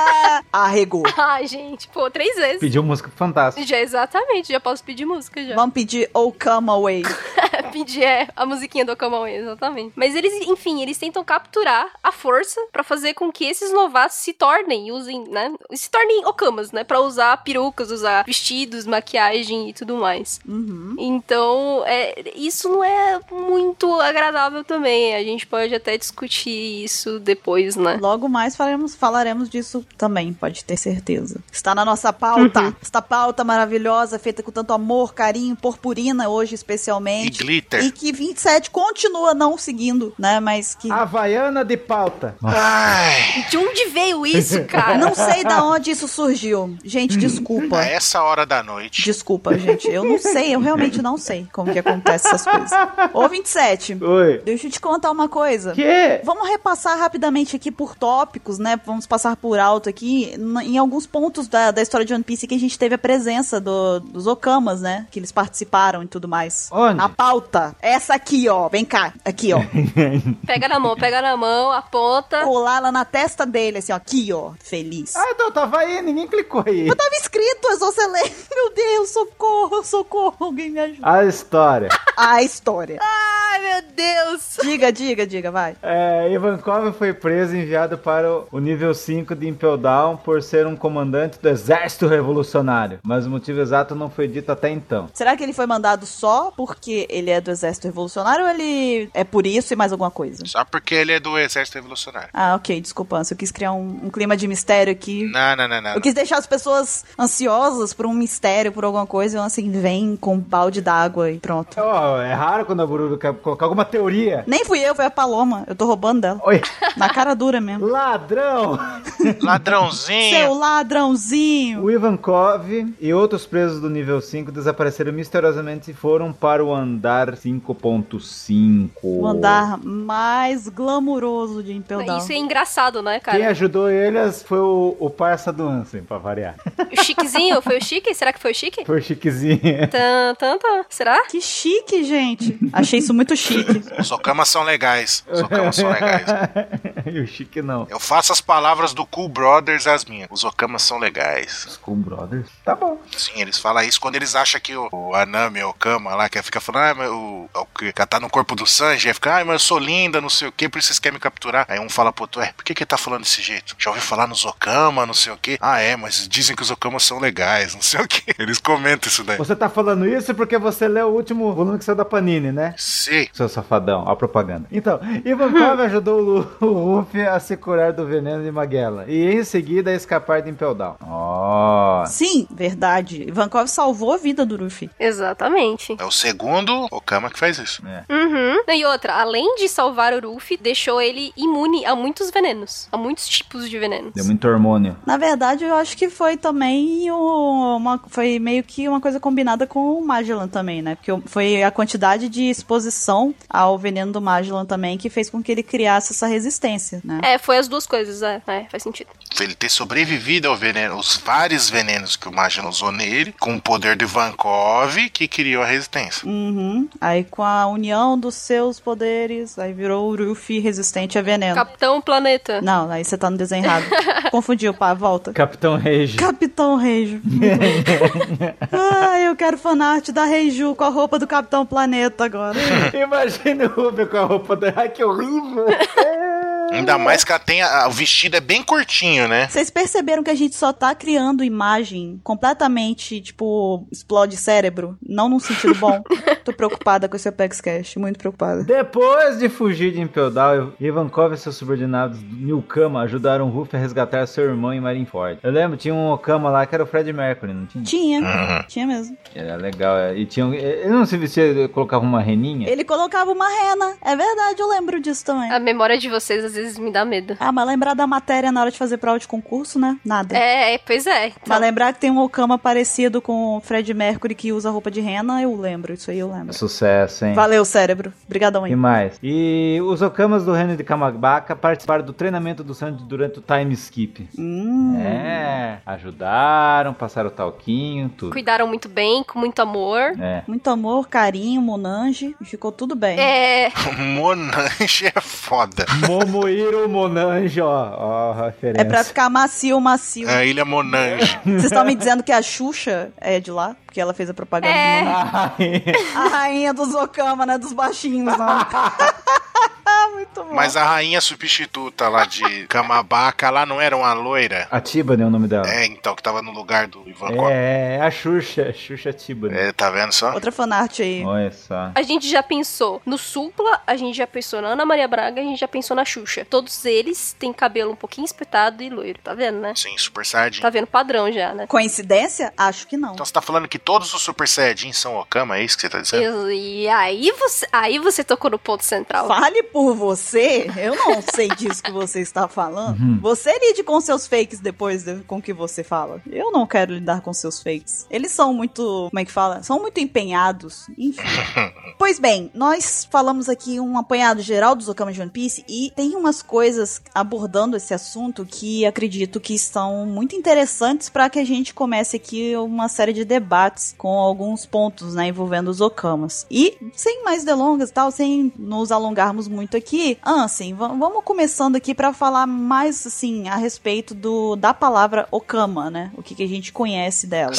Arregou. Ai, gente, pô, três vezes. Pediu música fantástica. Já, exatamente, já posso pedir música já. Vamos pedir Oh Come Away. pedir é, a musiquinha do Okamaway, exatamente. Mas eles, enfim, eles tentam capturar a força pra fazer com que esses novatos se tornem, usem, né? Se tornem Okamas, né? Pra usar perucas, usar vestidos, maquiagem e tudo mais. Uhum. Então, é, isso não é muito agradável também. A gente pode até discutir isso depois, né? Logo mais falaremos, falaremos disso também, pode ter certeza. Está na nossa pauta. Esta pauta maravilhosa, feita com tanto amor, carinho, purpurina hoje E especialmente. glitter. E que 27 continua não seguindo, né? Mas que. Havaiana de pauta. Ai, De onde veio isso, cara? Não sei da onde isso surgiu. Gente, desculpa. a essa hora da noite. Desculpa, gente. Eu não sei, eu realmente não sei como que acontece essas coisas. Ô, 27, Oi. deixa eu te contar uma coisa. Que? Vamos repassar rapidamente aqui por tópicos, né? Vamos passar por alto aqui em alguns pontos da, da história de One Piece que a gente teve a presença do- dos Okamas, né? Que eles participaram e tudo mais. Onde? Na pauta. Essa aqui, ó. Vem cá. Aqui, ó. Pega na mão, pega na mão, aponta. Colar lá na testa dele, assim, ó. Aqui, ó. Feliz. Ah, então tava aí, ninguém clicou aí. Tava escrito, Exocelene. Meu Deus, socorro, socorro. Alguém me ajuda. A história. A história. Ai, meu Deus. Diga, diga, diga, vai. É, Ivankov foi preso e enviado para o- o nível 5 de Impel Down por ser um comandante do exército revolucionário. Mas o motivo exato não foi dito até então. Será que ele foi mandado só porque ele é do exército revolucionário ou ele é por isso e mais alguma coisa? Só porque ele é do Exército Revolucionário. Ah, ok, desculpa. Eu quis criar um, um clima de mistério aqui. Não, não, não, não. Eu quis deixar as pessoas ansiosas por um mistério, por alguma coisa, e assim, vem com um balde d'água e pronto. Ó, é raro quando a Bururu quer colocar alguma teoria. Nem fui eu, foi a Paloma. Eu tô roubando dela. Oi, Na cara dura mesmo. ladrão! Ladrãozinho. Seu ladrãozinho! O Ivankov e outros presos do nível 5 desapareceram misteriosamente e foram para o andar andar 5.5. O andar mais glamuroso de Impel Down. Isso é engraçado, né, cara? Quem ajudou eles foi o, o parça do Ansem, pra variar. O Chiquezinho, foi o Chique? Será que foi o Chique? Foi o chiquezinho. Tan, tan, tan. Será? Que chique, gente. Achei isso muito chique. Os Okamas são legais. Os Okamas são legais. e o chique não. Eu faço as palavras do Cool Brothers as minhas. Os Okamas são legais. School Brothers. Tá bom. Sim, eles falam isso quando eles acham que o, o Anami, o Okama lá, que fica falando, ah, mas o, o que tá no corpo do Sanji, aí fica, ah, mas eu sou linda, não sei o que, por isso vocês querem me capturar. Aí um fala pro outro, é, por que que ele tá falando desse jeito? Já ouviu falar nos Okama, não sei o que? Ah, é, mas dizem que os Okamas são legais, não sei o que. Eles comentam isso daí. Você tá falando isso porque você leu o último volume que saiu da Panini, né? Sim. Seu safadão, a propaganda. Então, Ivankov ajudou o Lu- o Luffy a se curar do veneno de Magellan. E em seguida a escapar de Impel Down. Ó. Sim, verdade. Ivankov salvou a vida do Luffy. Exatamente. É o segundo Okama que faz isso. Uhum. E outra, além de salvar o Ruffy, deixou ele imune a muitos venenos. A muitos tipos de venenos. Deu muito hormônio. Na verdade, eu acho que foi também o- uma, foi meio que uma coisa combinada com o Magellan também, né? Porque foi a quantidade de exposição ao veneno do Magellan também que fez com que ele criasse essa resistência, né? É, foi as duas coisas, é. É, faz sentido. Ele ter sobrevivido ao veneno, os vários venenos que o Magellan usou nele, com o poder do Ivankov, que criou a resistência. Uhum. Aí com a união dos seus poderes, aí virou o Luffy resistente a veneno. Capitão Planeta. Não, aí você tá no desenho errado. Confundiu, pá, volta. Capitão Rage. Capitão Reijo. ah, eu quero fanart da Reiju com a roupa do Capitão Planeta agora. Imagina o Luffy com a roupa da. Ai, que horrível. Ainda mais que ela tem. a- o vestido é bem curtinho, né? Vocês perceberam que a gente só tá criando imagem completamente, tipo, explode cérebro? Não num sentido bom. Tô preocupada com esse Apex Cash, muito preocupada. Depois de fugir de Impel Down, Ivankov e seus subordinados Nilkama ajudaram Ruffy a resgatar seu irmão em Marineford. Eu lembro, tinha um Okama lá que era o Fred Mercury, não tinha? Tinha, Uhum. tinha mesmo. Era legal. é. E tinha, um- ele não se vestia, ele colocava uma reninha? Ele colocava uma rena. É verdade, eu lembro disso também. A memória de vocês às vezes me dá medo. Ah, mas lembrar da matéria na hora de fazer prova de concurso, né? Nada. É, é, pois é. Então, Mas lembrar que tem um Okama parecido com o Fred Mercury que usa roupa de rena, eu lembro. Isso aí eu lembro. Sucesso, hein? Valeu, cérebro. Obrigadão aí. E mais? E os Okamas do reino de Kamabaka participaram do treinamento do Sanji durante o time skip. Hum. É, ajudaram, passaram o talquinho, tudo. cuidaram muito bem, com muito amor. É. Muito amor, carinho, Monange. E ficou tudo bem. É, Monange é foda. Momoiro Monange, ó, ó, a referência. É pra ficar macio, macio. A ilha Monange. Vocês estão me dizendo que a Xuxa é de lá? Porque ela fez a propaganda É. do Monange. Ai, A rainha dos Okama, né? Dos baixinhos, não. Mas a rainha substituta lá de Kamabaka, lá não era uma loira? a Tibane é o nome dela. É, então, que tava no lugar do Ivankov. É, é a Xuxa, Xuxa Tibane. É, tá vendo só? Outra fanart aí. Olha só. a gente já pensou no Supla, a gente já pensou na Ana Maria Braga, a gente já pensou na Xuxa. Todos eles têm cabelo um pouquinho espetado e loiro, tá vendo, né? Sim, Super Saiyajin. Tá vendo padrão já, né? Coincidência? Acho que não. Então você tá falando que todos os Super Saiyajins são Okama, é isso que você tá dizendo? E, e aí você, aí você tocou no ponto central. Fale por você. Eu não sei disso que você está falando. Você lide com seus fakes depois de- com o que você fala. Eu não quero lidar com seus fakes. Eles são muito, como é que fala? São muito empenhados. Enfim. Pois bem, nós falamos aqui um apanhado geral dos Okama de One Piece e tem umas coisas abordando esse assunto que acredito que são muito interessantes para que a gente comece aqui uma série de debates com alguns pontos, né, envolvendo os Okamas. E sem mais delongas e tal, sem nos alongarmos muito aqui, Ansem, va- vamos começando aqui para falar mais assim a respeito do da palavra Okama, né? O que, que a gente conhece dela.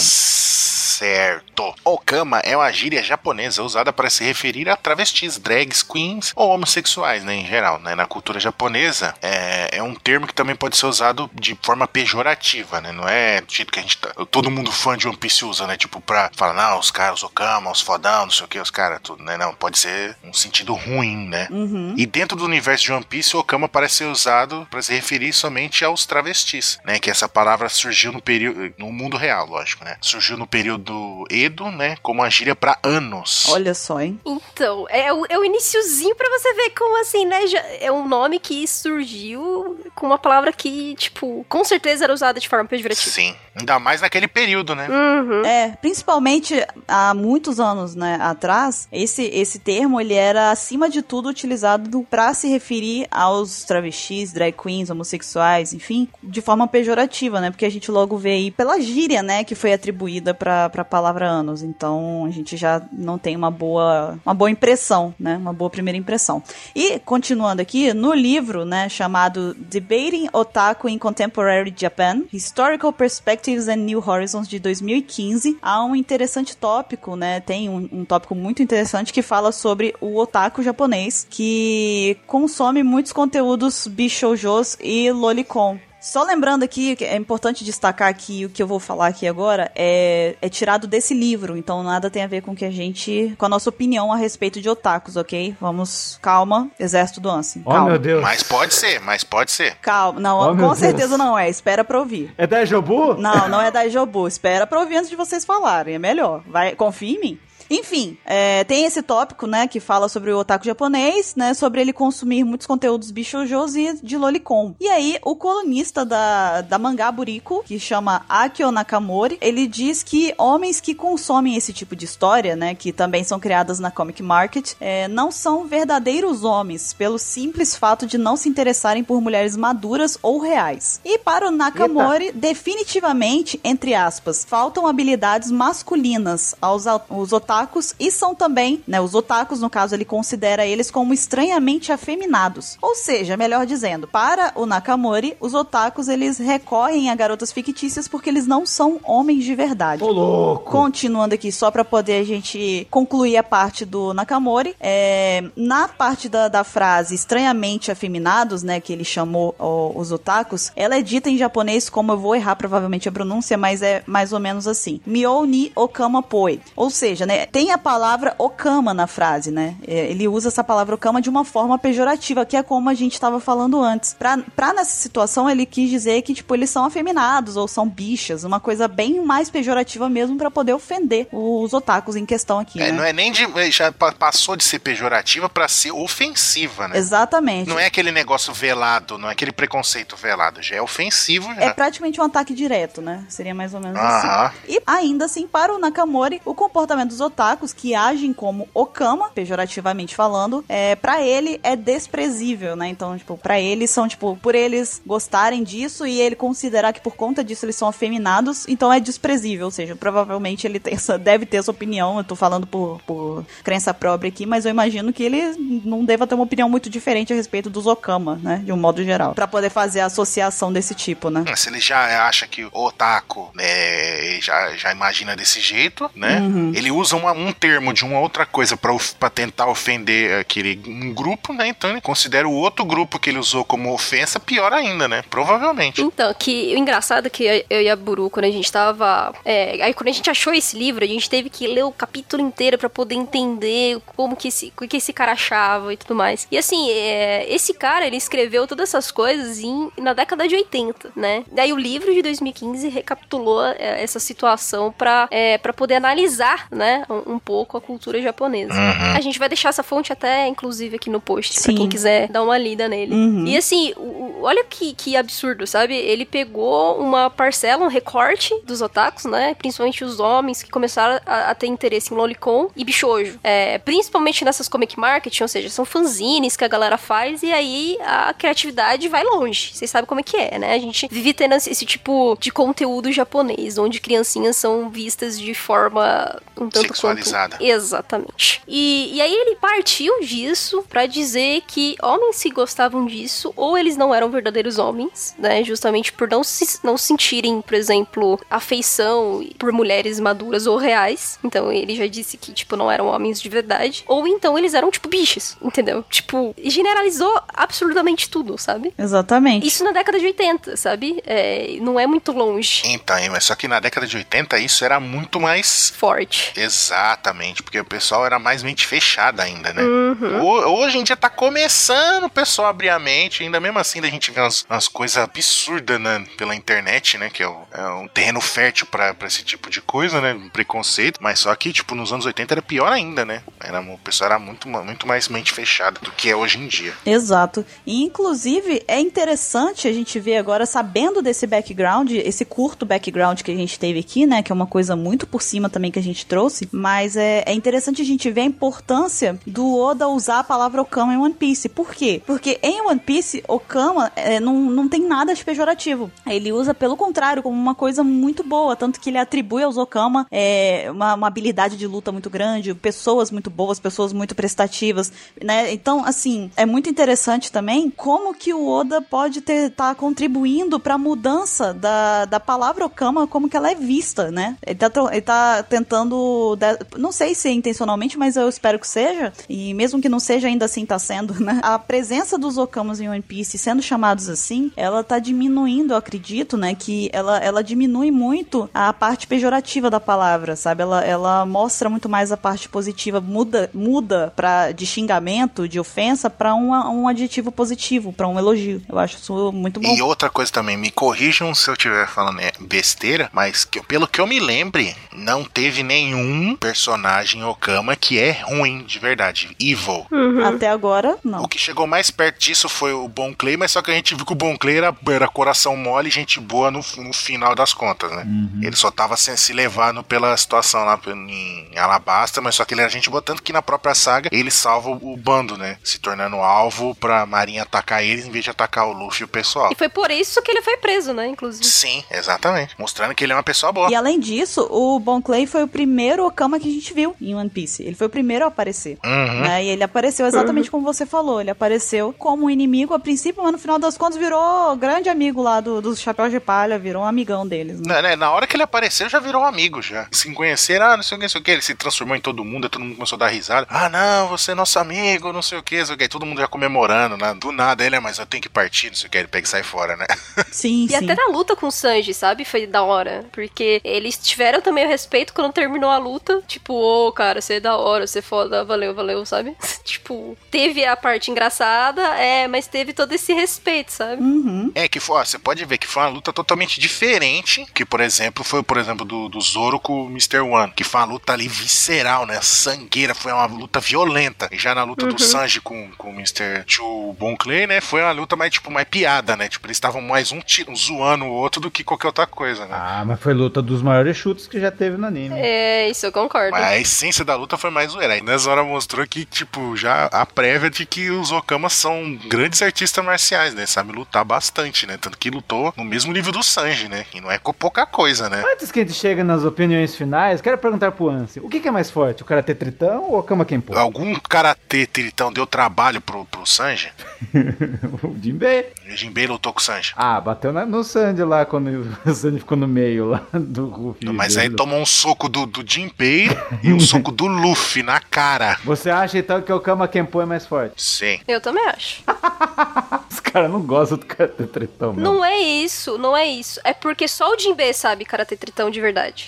Certo. Okama é uma gíria japonesa usada para se referir a travestis, drags, queens ou homossexuais, né, em geral. Né? Na cultura japonesa, é, é um termo que também pode ser usado de forma pejorativa, né? Não é do jeito que a gente tá. Todo mundo fã de One Piece usa, né? Tipo, pra falar, não, os caras, os Okama, os fodão, não sei o que, os caras, tudo, né? Não, pode ser um sentido ruim, né? Uhum. E dentro do universo de One Piece, o Okama parece ser usado para se referir somente aos travestis, né? Que essa palavra surgiu no período, no mundo real, lógico, né? Surgiu no período Edo, né? Como uma gíria para anos. Olha só, hein? Então, é o, é o iniciozinho pra você ver como assim, né? já- é um nome que surgiu com uma palavra que, tipo, com certeza era usada de forma pejorativa. Sim. Ainda mais naquele período, né? Uhum. É, principalmente há muitos anos, né, atrás, esse, esse termo ele era acima de tudo utilizado para se referir aos travestis, drag queens, homossexuais, enfim, de forma pejorativa, né? Porque a gente logo vê aí pela gíria, né, que foi atribuída para a palavra anos. Então, a gente já não tem uma boa uma boa impressão, né? Uma boa primeira impressão. E continuando aqui, no livro, né, chamado Debating Otaku in Contemporary Japan: Historical Perspectives and New Horizons de 2015, há um interessante tópico, né? Tem um, um tópico muito interessante que fala sobre o otaku japonês que consome muitos conteúdos bishoujos e lolicon. Só lembrando aqui, que é importante destacar que o que eu vou falar aqui agora é, é tirado desse livro, então nada tem a ver com que a gente, com a nossa opinião a respeito de otakus, ok? Vamos, calma, exército do Ansem. Oh, Calma. meu Deus. Mas pode ser, mas pode ser. Calma, não, Oh, com Deus. certeza não é, espera pra ouvir. É da Jobu? Não, não é da Jobu. Espera pra ouvir antes de vocês falarem. É melhor. Vai, confia em mim. Enfim, é, tem esse tópico, né, que fala sobre o otaku japonês, né, sobre ele consumir muitos conteúdos bishoujos e de lolicon. E aí, o colunista da, da mangá Buriko, que chama Akio Nakamori, ele diz que homens que consomem esse tipo de história, né, que também são criadas na Comic Market, é, não são verdadeiros homens, pelo simples fato de não se interessarem por mulheres maduras ou reais. E para o Nakamori, definitivamente, entre aspas, faltam habilidades masculinas aos a- os otakus e são também, né, os otakus, no caso, ele considera eles como estranhamente afeminados. Ou seja, melhor dizendo, para o Nakamori, os otakus eles recorrem a garotas fictícias porque eles não são homens de verdade. Ô, louco. Continuando aqui, só pra poder a gente concluir a parte do Nakamori, é, na parte da, da frase estranhamente afeminados, né, que ele chamou ó, os otakus, ela é dita em japonês como eu vou errar provavelmente a pronúncia, mas é mais ou menos assim: Mio ni okama poi. Ou seja, né, tem a palavra okama na frase, né? É, ele usa essa palavra okama de uma forma pejorativa, que é como a gente estava falando antes. Pra, pra nessa situação, ele quis dizer que, tipo, eles são afeminados ou são bichas, uma coisa bem mais pejorativa mesmo pra poder ofender os otakus em questão aqui, É, né? não é nem de. Já pa- passou de ser pejorativa pra ser ofensiva, né? Exatamente. Não é aquele negócio velado, não é aquele preconceito velado, já é ofensivo já. É praticamente um ataque direto, né? Seria mais ou menos Aham. assim. E ainda assim, para o Nakamori, o comportamento dos otakus que agem como okama, pejorativamente falando, é para ele é desprezível, né? Então, tipo, para eles são tipo, por eles gostarem disso e ele considerar que por conta disso eles são afeminados, então é desprezível, ou seja, provavelmente ele essa, deve ter essa opinião, eu tô falando por, por crença própria aqui, mas eu imagino que ele não deva ter uma opinião muito diferente a respeito dos okama, né, de um modo geral, Pra poder fazer a associação desse tipo, né? Se ele já acha que o otaku né, já, já imagina desse jeito, né? Uhum. Ele usa uma- um termo de uma outra coisa pra tentar ofender aquele um grupo, né? Então ele considera o outro grupo que ele usou como ofensa pior ainda, né? Provavelmente. Então, que o engraçado é que eu e a Buru, quando a gente tava. é, aí quando a gente achou esse livro, a gente teve que ler o capítulo inteiro pra poder entender como que esse, o que esse cara achava e tudo mais. E assim, é, esse cara, ele escreveu todas essas coisas em, na década de 80, né? Daí o livro de 2015 recapitulou é, essa situação pra, é, pra poder analisar, né, um, um pouco a cultura japonesa. Uhum. A gente vai deixar essa fonte até, inclusive, aqui no post, pra Sim. quem quiser dar uma lida nele. Uhum. E assim, o- olha que, que absurdo, sabe? Ele pegou uma parcela, um recorte dos otakus, né? Principalmente os homens que começaram a, a ter interesse em lolicon e bichojo. É, principalmente nessas comic market, ou seja, são fanzines que a galera faz e aí a criatividade vai longe. Vocês sabem como é que é, né? A gente vive tendo esse, esse tipo de conteúdo japonês, onde criancinhas são vistas de forma um tanto Sexualizada. quanto... Exatamente. E, e aí ele partiu disso pra dizer que homens que gostavam disso, ou eles não eram verdadeiros homens, né? Justamente por não se não sentirem, por exemplo, afeição por mulheres maduras ou reais. Então ele já disse que, tipo, não eram homens de verdade. Ou então eles eram, tipo, bichos, entendeu? Tipo, generalizou absurdamente tudo, sabe? Exatamente. Isso na década de 80, sabe? É, não é muito longe. Então, mas só que na década de 80 isso era muito mais. Forte. Exatamente, porque o pessoal era mais mente fechada ainda, né? Uhum. Ho- Hoje em dia tá começando o pessoal a abrir a mente, ainda mesmo assim a gente realmente umas, umas coisas absurdas né, pela internet, né? Que é, o, é um terreno fértil pra, pra esse tipo de coisa, né? Um preconceito. Mas só que, tipo, nos anos 80 era pior ainda, né? Era, o pessoal era muito, muito mais mente fechada do que é hoje em dia. Exato. E, inclusive, é interessante a gente ver agora, sabendo desse background, esse curto background que a gente teve aqui, né? Que é uma coisa muito por cima também que a gente trouxe. Mas é, é interessante a gente ver a importância do Oda usar a palavra Okama em One Piece. Por quê? Porque em One Piece, Okama é, não, não tem nada de pejorativo. Ele usa, pelo contrário, como uma coisa muito boa. Tanto que ele atribui aos Okama é, uma, uma habilidade de luta muito grande, pessoas muito boas, pessoas muito prestativas, né? Então, assim, é muito interessante também como que o Oda pode estar tá contribuindo para a mudança da, da palavra Okama, como que ela é vista, né? Ele tá, ele tá tentando, não sei se é intencionalmente, mas eu espero que seja, e mesmo que não seja, ainda assim tá sendo, né? A presença dos Okamas em One Piece sendo chamados assim, ela tá diminuindo, eu acredito, né? Que ela, ela diminui muito a parte pejorativa da palavra, sabe? Ela, ela mostra muito mais a parte positiva, muda, muda pra, de xingamento, de ofensa, para um, um adjetivo positivo, para um elogio. Eu acho isso muito bom. E outra coisa também, me corrijam se eu estiver falando é, besteira, mas que, pelo que eu me lembre, não teve nenhum personagem Okama que é ruim de verdade, evil. Uhum. Até agora, não. O que chegou mais perto disso foi o Bon Clay, mas só que a gente viu que o Bon Clay era, era coração mole e gente boa no, no final das contas, né? Uhum. Ele só tava se, se levando pela situação lá em Alabasta, mas só que ele era gente boa, tanto que na própria saga ele salva o, o bando, né? Se tornando alvo pra Marinha atacar eles em vez de atacar o Luffy e o pessoal. E foi por isso que ele foi preso, né? Inclusive. Sim, exatamente. Mostrando que ele é uma pessoa boa. E além disso, o Bon Clay foi o primeiro Okama que a gente viu em One Piece. Ele foi o primeiro a aparecer. Uhum. Né? E ele apareceu exatamente uhum. como você falou. Ele apareceu como inimigo a princípio, mas no final das contas virou grande amigo lá do, do Chapéu de Palha, virou um amigão deles. Né? Na, né, na, hora que ele apareceu, já virou um amigo já. Se conheceram, ah, não sei o que, não sei o que. Ele se transformou em todo mundo, todo mundo começou a dar risada. Ah, não, você é nosso amigo, não sei o que, não sei o que. Todo mundo já comemorando, né? Do nada ele é, mas eu tenho que partir, não sei o que. Ele pega e sai fora, né? Sim, e sim. até na luta com o Sanji, sabe? Foi da hora. Porque eles tiveram também o respeito quando terminou a luta. Tipo, ô, oh, cara, você é da hora, você é foda, valeu, valeu, sabe? tipo, teve a parte engraçada, é, mas teve todo esse respeito, sabe? Uhum. É, que foi, ó, você pode ver que foi uma luta totalmente diferente. Que, por exemplo, foi, por exemplo, do, do Zoro com o Mr. One. Que foi uma luta ali visceral, né? Sangueira, foi uma luta violenta. E já na luta uhum. do Sanji com, com o Mr. Chu Bon Clay, né? Foi uma luta mais, tipo, mais piada, né? Tipo, eles estavam mais um tiro, zoando o outro do que qualquer outra coisa, né? Ah, mas foi luta dos maiores chutes que já teve no anime. É, isso eu concordo. Mas a essência da luta foi mais zoeira. Aí nessa hora mostrou que, tipo, já a prévia de que os Okamas são grandes artistas marciais, né? Sabe lutar bastante, né? Tanto que lutou no mesmo nível do Sanji, né? E não é pouca coisa, né? Antes que a gente chegue nas opiniões finais, quero perguntar pro Ansi, o que, que é mais forte, o Karate Tritão ou o Okama Kenpo? Algum Karate Tritão deu trabalho pro, pro Sanji? o Jinbei. O Jinbei lutou com o Sanji. Ah, bateu na, no Sanji lá, quando o Sanji ficou no meio lá do Luffy. Mas aí tomou um soco do, do Jinbei e um soco do Luffy na cara. Você acha então que o Kama Kenpo é mais forte? Sim. Eu também acho. Os caras não gostam do Karate Tritão mesmo. Não é isso, não é isso. É porque só o Jinbei sabe Karate Tritão de verdade.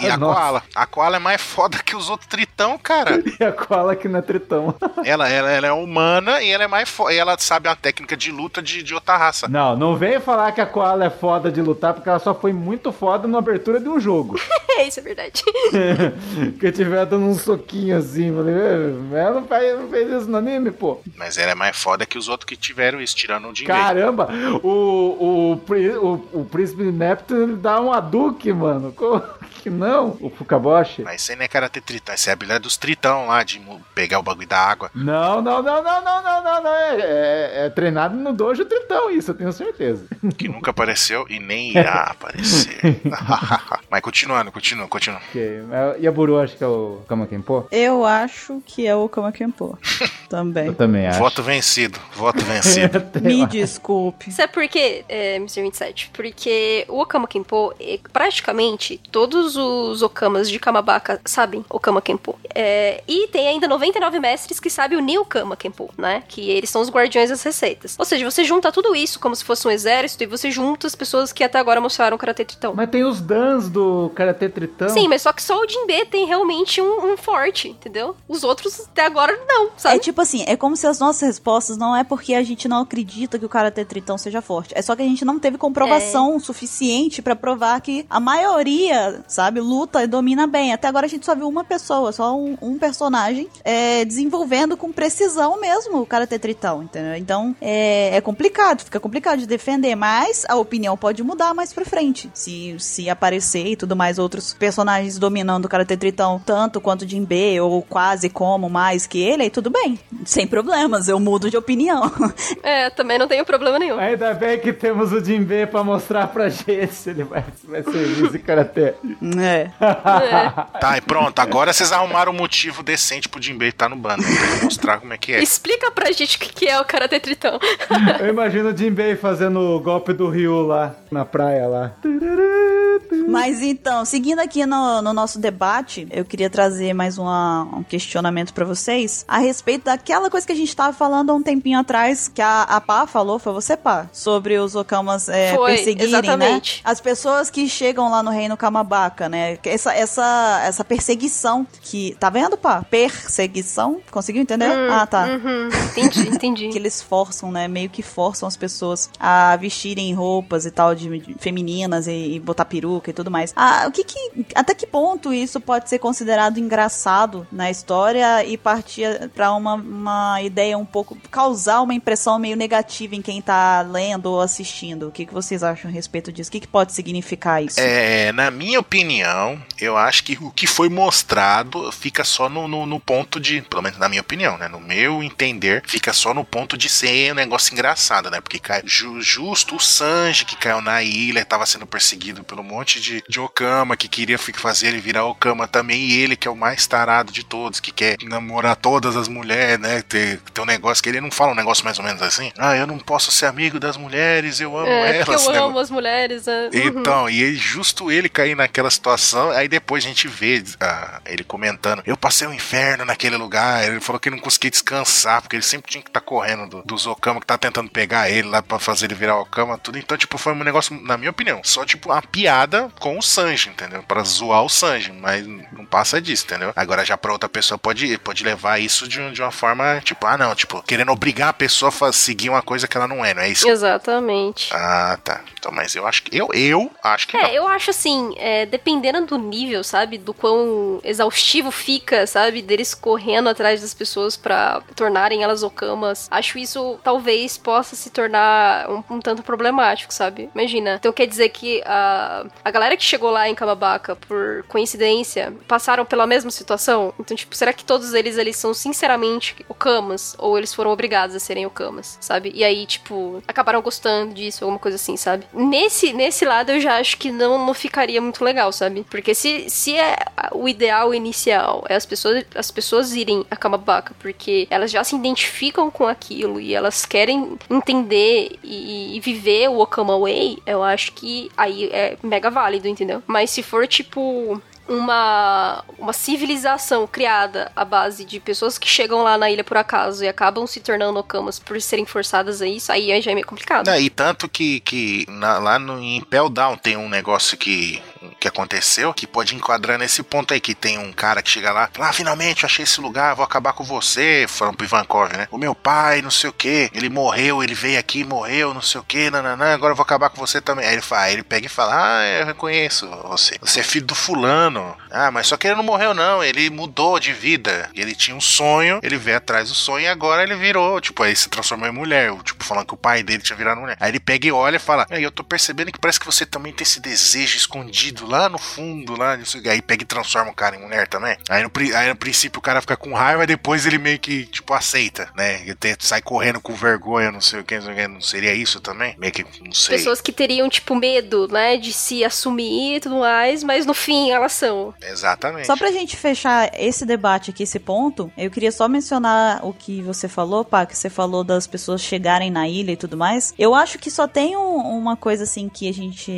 e a Nossa. Koala? A Koala é mais foda que os outros Tritão, cara. e a Koala que não é Tritão. ela, ela, ela é humana e ela é mais foda. E ela sabe a técnica de luta de, de outra raça. Não, não venha falar que a Koala é foda de lutar, porque ela só foi muito foda na abertura de um jogo. isso é verdade. que tiver dando um soquinho assim, falei, ela não fez, não fez isso no anime, pô. Mas ela é mais foda que os outros que tiveram isso, tirando o dinheiro. Caramba, o, o, o, o príncipe Neptune dá um aduque, mano. Como que não? O Fukaboshi. Mas isso aí não é karate tritão, isso é a habilidade dos tritão lá, de pegar o bagulho da água. Não, não, não, não, não, não, não, não. É, é, é treinado no dojo tritão, isso eu tenho certeza. Que nunca apareceu e nem irá aparecer. Mas continuando, continua, continua. Okay. E a Buru acho que é o Kama Kenpo? Eu acho que é o Kama Kenpo. também. Eu também acho. Voto vencido, voto vencido. Me desculpe. Sabe por quê, é, Mr. 27? Porque o Okama Kenpo, é, praticamente todos os Okamas de Kamabaka sabem Okama Kenpo. É, e tem ainda 99 mestres que sabem o New Kama Kenpo, né? Que eles são os guardiões das receitas. Ou seja, você junta tudo isso como se fosse um exército e você junta as pessoas que até agora mostraram o Karate Tritão. Mas tem os Dans do Karate Tritão. Sim, mas só que só o Jinbe tem realmente um, um forte, entendeu? Os outros até agora não, sabe? É tipo assim, é como se as nossas respostas não é porque a gente não acredita que o Karate Tritão seja forte. É só que a gente não teve comprovação É. suficiente pra provar que a maioria, sabe, luta e domina bem. Até agora a gente só viu uma pessoa, só um, um personagem é, desenvolvendo com precisão mesmo o Karate Tritão, entendeu? Então é, é complicado, fica complicado de defender, mas a opinião pode mudar mais pra frente. Se, se aparecer e tudo mais outros personagens dominando o Karate Tritão tanto quanto o Jinbe, ou quase como mais que ele, aí tudo bem. Sem problemas, eu mudo de opinião. É, também não tenho problema nenhum. Ainda bem que temos o Jinbe pra mostrar pra gente se ele vai, vai ser esse karatê. é. É. Tá, e pronto. Agora vocês arrumaram um motivo decente pro Jinbei estar no bando. né? Pra mostrar como é que é. Explica pra gente o que é o Karate Tritão. Eu imagino o Jinbei fazendo o golpe do Ryu lá, na praia lá. Mas então, seguindo aqui no, no nosso debate, eu queria trazer mais uma- um questionamento pra vocês a respeito daquela coisa que a gente tava falando há um tempinho atrás, que a, a Pá falou, foi você, Pá, sobre os Okamas é, Foi, perseguirem, exatamente. né? As pessoas que chegam lá no reino Kamabaka, né? Essa, essa, essa perseguição que. Tá vendo, Pá? Perseguição? Conseguiu entender? ah, tá Uhum, entendi, entendi. que eles forçam, né? Meio que forçam as pessoas a vestirem roupas e tal de, de femininas e, e botar peruca e tudo mais. Ah, o que que até que ponto isso pode ser considerado engraçado na história e partir pra uma, uma ideia um pouco causar uma impressão meio negativa em quem tá lendo ou assistindo? O que que vocês acham a respeito disso? O que que pode significar isso? É, na minha opinião, eu acho que o que foi mostrado fica só no, no, no ponto de, pelo menos na minha opinião, né? No meu entender, fica só no ponto de ser um negócio engraçado, né? Porque cai, ju- justo o Sanji que caiu na ilha, tava sendo perseguido por um monte de, de Okama que queria fazer ele virar Okama também, e ele que é o mais tarado de todos, que quer namorar todas as mulheres, né? Ter, ter um negócio que ele não fala um negócio mais ou menos assim. Ah, eu não posso ser amigo das mulheres, eu amo É, elas. eu né? amo as mulheres. é. Uhum. Então, e ele, justo ele cair naquela situação, aí depois a gente vê ah, ele comentando: Eu passei um inferno naquele lugar. Ele falou que não conseguia descansar, porque ele sempre tinha que estar correndo do, dos Okama que tá tentando pegar ele lá pra fazer ele virar Okama, tudo. Então, tipo, foi um negócio, na minha opinião, só tipo uma piada com o Sanji, entendeu? Pra zoar o Sanji, mas não passa disso, entendeu? Agora já pra outra pessoa pode, pode levar isso de, de uma forma, tipo, ah, não, tipo, querendo obrigar a pessoa a seguir uma coisa que ela não é, não é isso? Exatamente. Ah, tá. Então, mas eu acho que. Eu, eu acho que não. É, eu acho assim, é, dependendo do nível, sabe? Do quão exaustivo fica, sabe? Deles correndo atrás das pessoas pra tornarem elas okamas. Acho isso talvez possa se tornar um, um tanto problemático, sabe? Imagina. Então quer dizer que a, a galera que chegou lá em Kamabaka, por coincidência, passaram pela mesma situação? Então, tipo, será que todos eles eles são sinceramente okamas? Ou eles foram obrigados a serem okamas, sabe? E aí, tipo, acabaram gostando disso, alguma coisa assim, sabe? Nesse, nesse lado eu já acho que não, não ficaria muito legal, sabe? Porque se, se é o ideal inicial é as pessoas, as pessoas irem a Kamabaka porque elas já se identificam com aquilo e elas querem entender e, e viver o Okama Way, eu acho que aí é mega válido, entendeu? Mas se for tipo uma, uma civilização criada à base de pessoas que chegam lá na ilha por acaso e acabam se tornando okamas por serem forçadas a isso, aí já é meio complicado. Não, e tanto que, que na- lá no, em Impel Down tem um negócio que, que aconteceu que pode enquadrar nesse ponto aí, que tem um cara que chega lá, fala, ah, finalmente achei esse lugar, vou acabar com você, falando pro Ivankov, né? O meu pai, não sei o que, ele morreu, ele veio aqui, morreu, não sei o que, nananã, agora eu vou acabar com você também. Aí ele, fala, aí ele pega e fala, ah, eu reconheço você, você é filho do fulano. Ah, mas só que ele não morreu não, ele mudou de vida, ele tinha um sonho, ele veio atrás do sonho e agora ele virou, tipo, aí se transformou em mulher, tipo, falando que o pai dele tinha virado mulher. Aí ele pega e olha e fala, aí eu tô percebendo que parece que você também tem esse desejo escondido lá no fundo, lá, não sei o quê." aí pega e transforma o cara em mulher também. Aí no, aí no princípio o cara fica com raiva, depois ele meio que, tipo, aceita, né? Ele sai correndo com vergonha, não sei o que, não sei o que, não seria isso também? Meio que, não sei. Pessoas que teriam, tipo, medo, né, de se assumir e tudo mais, mas no fim elas são. Exatamente. Só pra gente fechar esse debate aqui, esse ponto, eu queria só mencionar o que você falou, pá, que você falou das pessoas chegarem na ilha e tudo mais. Eu acho que só tem um- uma coisa assim que a gente.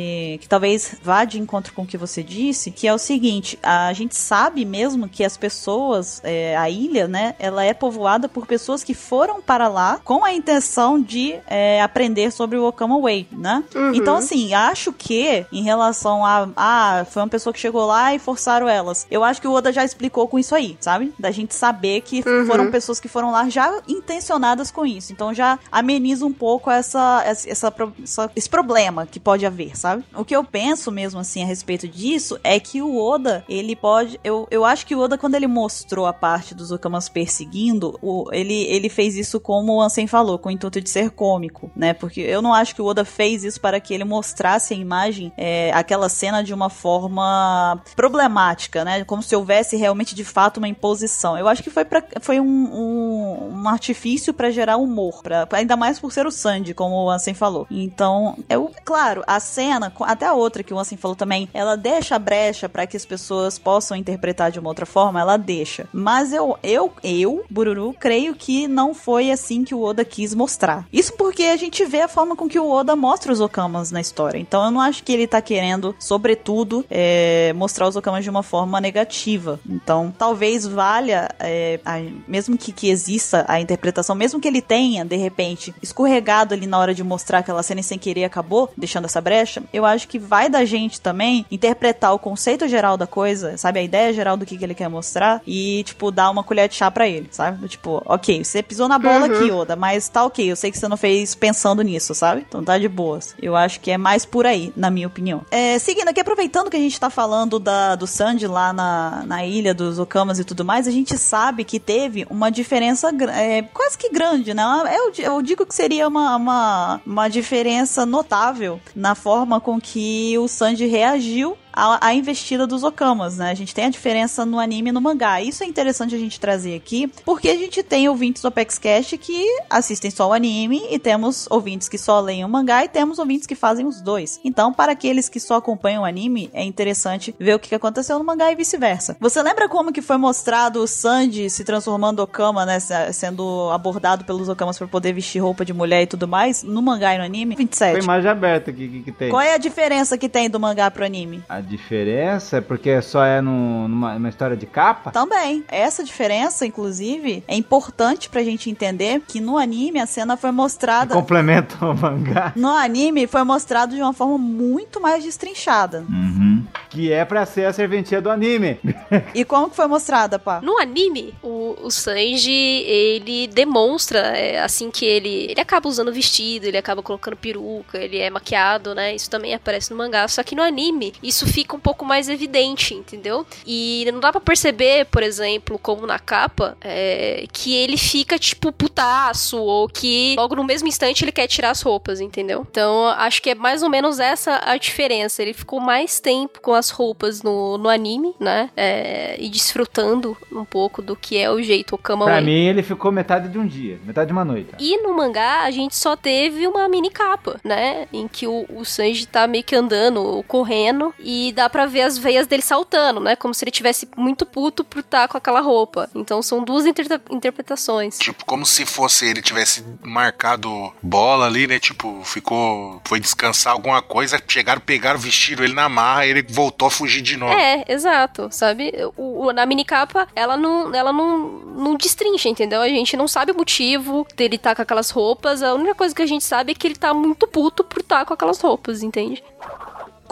que talvez vá de encontro com o que você disse, que é o seguinte: a gente sabe mesmo que as pessoas, é, a ilha, né, ela é povoada por pessoas que foram para lá com a intenção de é, aprender sobre o Okama Way, né? Uhum. Então, assim, acho que em relação a. Ah, foi uma pessoa que chegou lá e forçaram elas. Eu acho que o Oda já explicou com isso aí, sabe? Da gente saber que Uhum. foram pessoas que foram lá já intencionadas com isso. Então já ameniza um pouco essa, essa, essa essa- esse problema que pode haver, sabe? O que eu penso mesmo assim a respeito disso é que o Oda, ele pode. Eu, eu acho que o Oda, quando ele mostrou a parte dos Okamas perseguindo, o, ele, ele fez isso como o Ansem falou, com o intuito de ser cômico, né? Porque eu não acho que o Oda fez isso para que ele mostrasse a imagem, é, aquela cena de uma forma problemática, né? Como se houvesse realmente de fato uma imposição. Eu acho que foi, pra, foi um, um, um artifício para gerar humor, pra, ainda mais por ser o Sandy, como o Ansem falou. Então, eu, claro, a cena, até a outra que o Ansem falou também, ela deixa a brecha para que as pessoas possam interpretar de uma outra forma, ela deixa. Mas eu, eu, eu, Bururu, creio que não foi assim que o Oda quis mostrar. Isso porque a gente vê a forma com que o Oda mostra os Okamas na história. Então eu não acho que ele tá querendo, sobretudo, é, mostrar os Okamas de uma forma negativa. Então talvez valha, é, a- mesmo que, que exista a interpretação, mesmo que ele tenha, de repente, escorregado ali na hora de mostrar aquela cena e sem querer acabou deixando essa brecha, eu acho que vai da gente também interpretar o conceito geral da coisa, sabe? A ideia geral do que, que ele quer mostrar e, tipo, dar uma colher de chá pra ele, sabe? Tipo, ok, você pisou na bola Uhum. aqui, Oda, mas tá ok, eu sei que você não fez pensando nisso, sabe? Então tá de boas. Eu acho que é mais por aí, na minha opinião. É, seguindo aqui, aproveitando que a gente tá falando da, do Sandy lá na, na ilha dos Okamas e tudo mais, a gente sabe que teve uma diferença é, quase que grande, né? Eu, eu digo que seria uma, uma, uma diferença notável na forma com que o Sanji reagiu a, a investida dos Okamas, né? A gente tem a diferença no anime e no mangá. Isso é interessante a gente trazer aqui, porque a gente tem ouvintes do Apex Cash que assistem só o anime e temos ouvintes que só leem o mangá e temos ouvintes que fazem os dois. Então, para aqueles que só acompanham o anime, é interessante ver o que aconteceu no mangá e vice-versa. Você lembra como que foi mostrado o Sanji se transformando Okama, né? se- Sendo abordado pelos Okamas para poder vestir roupa de mulher e tudo mais, no mangá e no anime? Foi 27. imagem aberta aqui que, que tem. Qual é a diferença que tem do mangá pro anime? A diferença é porque só é no- numa, numa história de capa? Também. Essa diferença, inclusive, é importante pra gente entender que no anime a cena foi mostrada. Complementa o mangá. No anime foi mostrado de uma forma muito mais destrinchada. Uhum. Que é pra ser a serventia do anime. E como que foi mostrada, pá? No anime, o, o Sanji, ele demonstra, é, assim que ele. Ele acaba usando vestido, ele acaba colocando peruca, ele é maquiado, né? Isso também aparece no mangá. Só que no anime, isso fica um pouco mais evidente, entendeu? E não dá pra perceber, por exemplo, como na capa, é, que ele fica, tipo, putaço, ou que logo no mesmo instante ele quer tirar as roupas, entendeu? Então, acho que é mais ou menos essa a diferença. Ele ficou mais tempo com as roupas no, no anime, né? É, e desfrutando um pouco do que é o jeito Okama Pra Way. mim, ele ficou metade de um dia, metade de uma noite. E no mangá, a gente só teve uma mini capa, né? Em que o, o Sanji tá meio que andando, correndo, e dá pra ver as veias dele saltando, né? Como se ele tivesse muito puto por estar com aquela roupa. Então são duas inter- interpretações. Tipo, como se fosse ele tivesse marcado bola ali, né? Tipo, ficou. Foi descansar alguma coisa, chegaram, pegaram, vestiram ele na marra, ele voltou a fugir de novo. É, exato, sabe? O, o- na minicapa, ela não, ela não, não destrincha, entendeu? A gente não sabe o motivo dele estar com aquelas roupas. A única coisa que a gente sabe é que ele tá muito puto por estar com aquelas roupas, entende?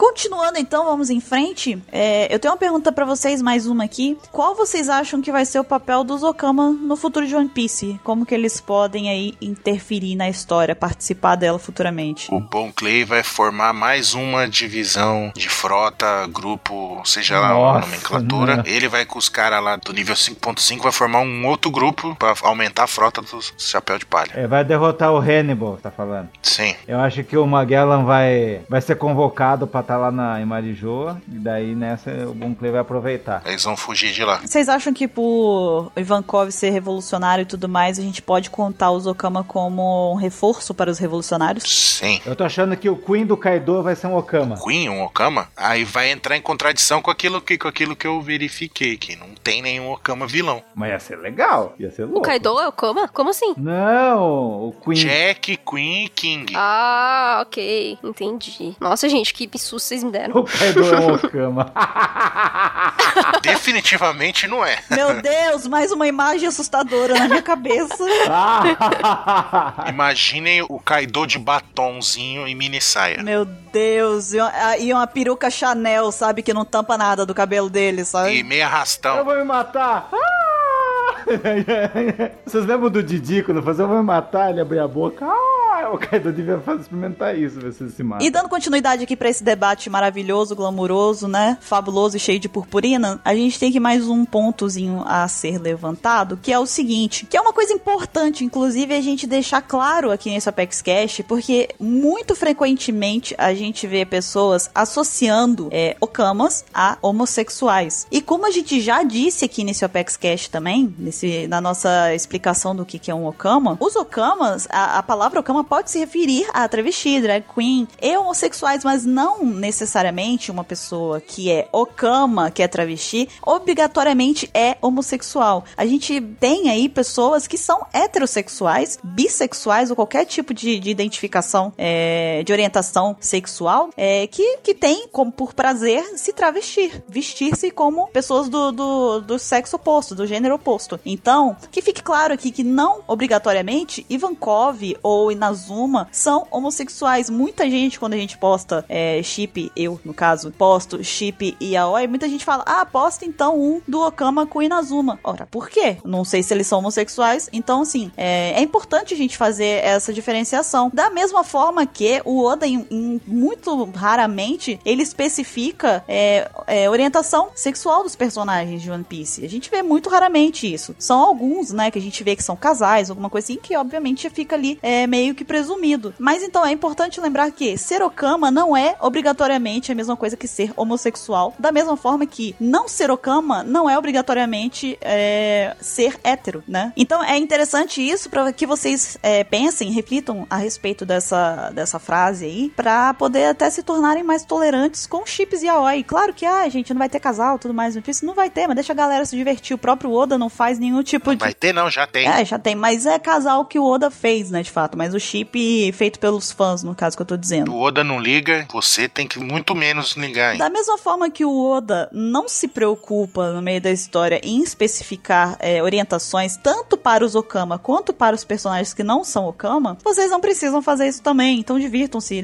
Continuando então, vamos em frente. É, eu tenho uma pergunta pra vocês, mais uma aqui. Qual vocês acham que vai ser o papel dos Okama no futuro de One Piece? Como que eles podem aí interferir na história, participar dela futuramente? O Bon Clay vai formar mais uma divisão de frota, grupo, seja lá a Nossa, nomenclatura. né? Ele vai com os caras lá do nível 5.5, vai formar um outro grupo pra aumentar a frota dos chapéu de palha. É, vai derrotar o Hannibal, tá falando. Sim. Eu acho que o Magellan vai, vai ser convocado pra tá lá na Imarijoa, e daí nessa o Bon Clay vai aproveitar. Eles vão fugir de lá. Vocês acham que por Ivankov ser revolucionário e tudo mais, a gente pode contar os Okama como um reforço para os revolucionários? Sim. Eu tô achando que o Queen do Kaido vai ser um Okama. Queen, um Okama, aí vai entrar em contradição com aquilo que, com aquilo que eu verifiquei, que não tem nenhum Okama vilão. Mas ia ser legal, ia ser O louco. Kaido é o Kama? Como assim? Não, o Queen. Jack, Queen e King. Ah, ok. Entendi. Nossa, gente, que susto vocês me deram. O Kaido é um Okama. Definitivamente não é. Meu Deus, mais uma imagem assustadora na minha cabeça. Imaginem o Kaido de batonzinho e mini saia. Meu Deus, e uma, e uma peruca Chanel, sabe, que não tampa nada do cabelo dele, E sabe? meia Eu arrastão. vou me matar! Ah! Vocês lembram do Didi quando fazia eu vou me matar, ele abria a boca? Ah! O Kaido devia experimentar isso, ver se se mata. E dando continuidade aqui pra esse debate maravilhoso, glamuroso, né? Fabuloso e cheio de purpurina, a gente tem aqui mais um pontozinho a ser levantado, que é o seguinte, que é uma coisa importante, inclusive, a gente deixar claro aqui nesse Apex Cash, porque muito frequentemente a gente vê pessoas associando é, okamas a homossexuais. E como a gente já disse aqui nesse Apex Cash também, nesse, na nossa explicação do que, que é um okama, os okamas, a, a palavra okama pode se referir a travesti, drag queen e homossexuais, mas não necessariamente uma pessoa que é okama, que é travesti, obrigatoriamente é homossexual. A gente tem aí pessoas que são heterossexuais, bissexuais ou qualquer tipo de, de identificação é, de orientação sexual é, que, que tem como por prazer se travestir, vestir-se como pessoas do, do, do sexo oposto, do gênero oposto. Então, que fique claro aqui que não obrigatoriamente Ivankov ou São homossexuais. Muita gente, quando a gente posta é, chip, eu no caso, posto chip e aoi, muita gente fala, ah, posta então um do Okama com Inazuma. Ora, por quê? Não sei se eles são homossexuais, então assim, é, é importante a gente fazer essa diferenciação. Da mesma forma que o Oda, em, em- muito raramente, ele especifica é, é, orientação sexual dos personagens de One Piece. A gente vê muito raramente isso. São alguns, né, que a gente vê que são casais, alguma coisa assim, que obviamente fica ali é, meio que presumido. Mas então é importante lembrar que ser Okama não é obrigatoriamente a mesma coisa que ser homossexual. Da mesma forma que não ser Okama não é obrigatoriamente é, ser hétero, né? Então é interessante isso para que vocês é, pensem, reflitam a respeito dessa, dessa frase aí, pra poder até se tornarem mais tolerantes com chips e aoi. Claro que, ah, gente, não vai ter casal tudo mais, isso não vai ter, mas deixa a galera se divertir. O próprio Oda não faz nenhum tipo de. Vai ter não, já tem. É, já tem, mas é casal que o Oda fez, né, de fato. Mas o chip feito pelos fãs, no caso que eu tô dizendo. O Oda não liga, você tem que muito menos ligar. hein? Da mesma forma que o Oda não se preocupa no meio da história em especificar é, orientações tanto para os Okama quanto para os personagens que não são Okama, vocês não precisam fazer isso também. Então divirtam-se,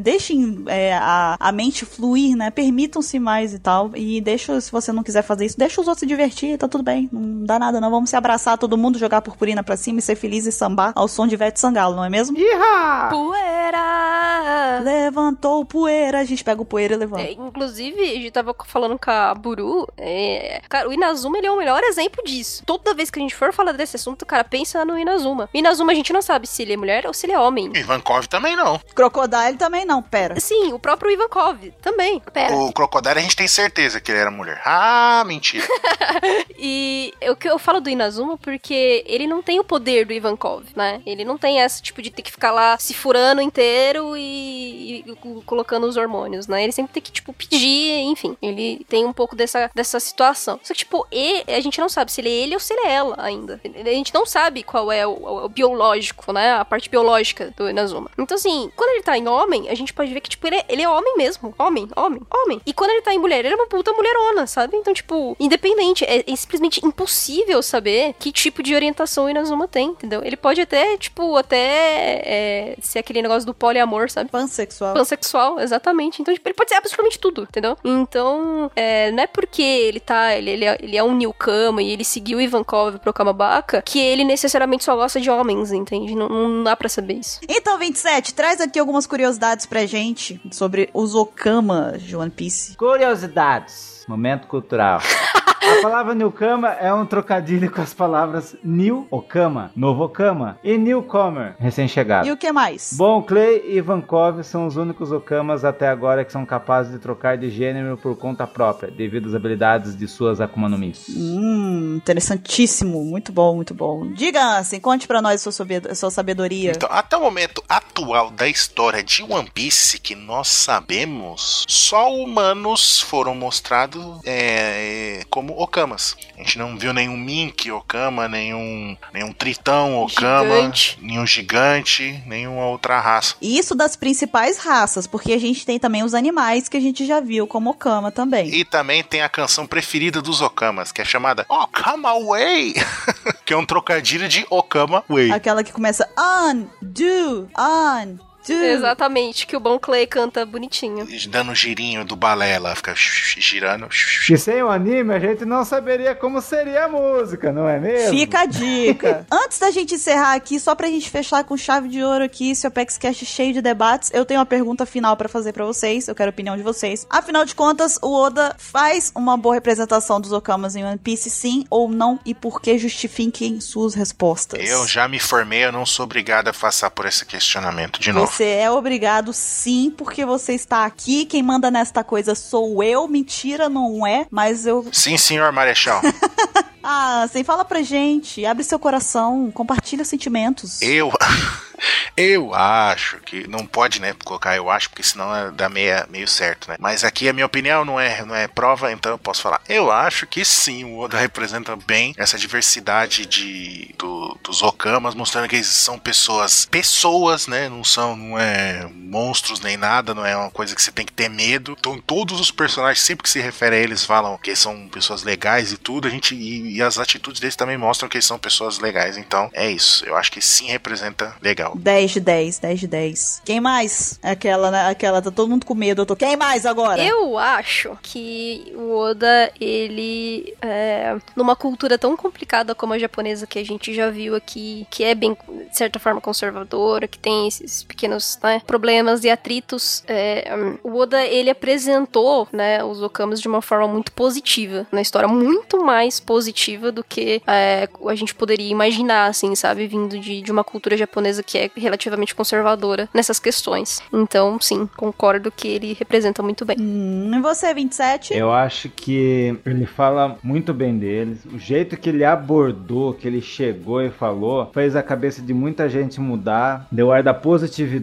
deixem é, a, a mente fluir, né? Permitam-se mais e tal. E deixa, se você não quiser fazer isso, deixa os outros se divertir, tá tudo bem. Não dá nada, não. Vamos se abraçar, todo mundo jogar purpurina pra cima e ser feliz e sambar ao som de Vete Sangalo, não é mesmo? Iha! Poeira! Levantou poeira, a gente pega o poeira e levanta. É, inclusive, a gente tava falando com a Buru. é, cara, o Inazuma ele é o melhor exemplo disso. Toda vez que a gente for falar desse assunto, cara, pensa no Inazuma. O Inazuma a gente não sabe se ele é mulher ou se ele é homem. Ivankov também não. Crocodile também não, pera. Sim, o próprio Ivankov também. Pera. O Crocodile a gente tem certeza que ele era mulher. Ah, mentira. E o que eu falo do Inazuma porque ele não tem o poder do Ivankov, né? Ele não tem esse tipo de ter que ficar lá se furando inteiro e, e co- colocando os hormônios, né? Ele sempre tem que, tipo, pedir, enfim. Ele tem um pouco dessa, dessa situação. Só que, tipo, e, a gente não sabe se ele é ele ou se ele é ela ainda. A gente não sabe qual é o, o- o biológico, né? A parte biológica do Inazuma. Então, assim, quando ele tá em homem, a gente pode ver que, tipo, ele é, ele é homem mesmo. Homem, homem, homem. E quando ele tá em mulher, ele é uma puta mulherona, sabe? Então, tipo, independente, é, é simplesmente impossível saber que tipo de orientação o Inazuma tem, entendeu? Ele pode até, tipo, até é, ser aquele negócio do poliamor, sabe? Pansexual. Pansexual, exatamente. Então, tipo, ele pode ser absolutamente tudo, entendeu? Então, é, não é porque ele tá. Ele, ele, é, ele é um Newcama e ele seguiu o Ivankov pro Kamabaka que ele necessariamente só gosta de homens, entende? Não, não dá pra saber isso. Então, 27, traz aqui algumas curiosidades pra gente sobre os Okama de One Piece. Curiosidades. Momento cultural. A palavra Newcomer é um trocadilho com as palavras New Okama, Novo Okama, e Newcomer, recém-chegado. E o que mais? Bom, Clay e Vankov são os únicos Okamas até agora que são capazes de trocar de gênero por conta própria, devido às habilidades de suas Akuma no Mi. Hum, interessantíssimo. Muito bom, muito bom. Diga, Ansem, conte pra nós sua, sua sabedoria. Então, até o momento atual da história de One Piece que nós sabemos, só humanos foram mostrados é, como Okamas. A gente não viu nenhum Mink Okama, nenhum, nenhum Tritão Okama, Gigante. nenhum gigante, nenhuma outra raça. Isso das principais raças, porque a gente tem também os animais que a gente já viu, como Okama também. E também tem a canção preferida dos Okamas, que é chamada Okama Way, que é um trocadilho de Okama Way. Aquela que começa on, do, on. Exatamente, que o Bon Clay canta bonitinho. Dando um girinho do balé, ela fica girando. E sem o anime, a gente não saberia como seria a música, não é mesmo? Fica a dica. Antes da gente encerrar aqui, só pra gente fechar com chave de ouro aqui, esse Apex Cash cheio de debates, eu tenho uma pergunta final pra fazer pra vocês. Eu quero a opinião de vocês. Afinal de contas, o Oda faz uma boa representação dos Okamas em One Piece, sim ou não? E por que justifiquem suas respostas? Eu já me formei, eu não sou obrigado a passar por esse questionamento de novo. Você é obrigado sim, porque você está aqui. Quem manda nesta coisa sou eu. Mentira, não é. Mas eu. Sim, senhor Marechal. Ah, sem fala pra gente. Abre seu coração. Compartilha sentimentos. eu. Eu acho que não pode, né, colocar eu acho, porque senão é- dá meia, meio certo, né? Mas aqui a minha opinião não é, não é prova, então eu posso falar. Eu acho que sim, o Oda representa bem essa diversidade de do- dos Okamas, mostrando que eles são pessoas, pessoas, né? Não são, não é monstros nem nada, não é uma coisa que você tem que ter medo. Então todos os personagens, sempre que se refere a eles, falam que são pessoas legais e tudo. A gente e, e as atitudes deles também mostram que eles são pessoas legais. Então é isso. Eu acho que sim representa legal. 10 de 10, 10 de 10. Quem mais? Aquela, né? Aquela, tá todo mundo com medo. Eu tô. Quem mais agora? Eu acho que o Oda, ele, é, numa cultura tão complicada como a japonesa que a gente já viu aqui, que é bem, de certa forma, conservadora, que tem esses pequenos né, problemas e atritos, é, hum, o Oda, ele apresentou né, os Okamas de uma forma muito positiva na história, muito mais positiva do que é, a gente poderia imaginar, assim, sabe? Vindo de, de uma cultura japonesa que é relativamente conservadora nessas questões. Então, sim, concordo que ele representa muito bem. Hum, e você, 27? Eu acho que ele fala muito bem deles. O jeito que ele abordou, que ele chegou e falou, fez a cabeça de muita gente mudar. Deu ar da positividade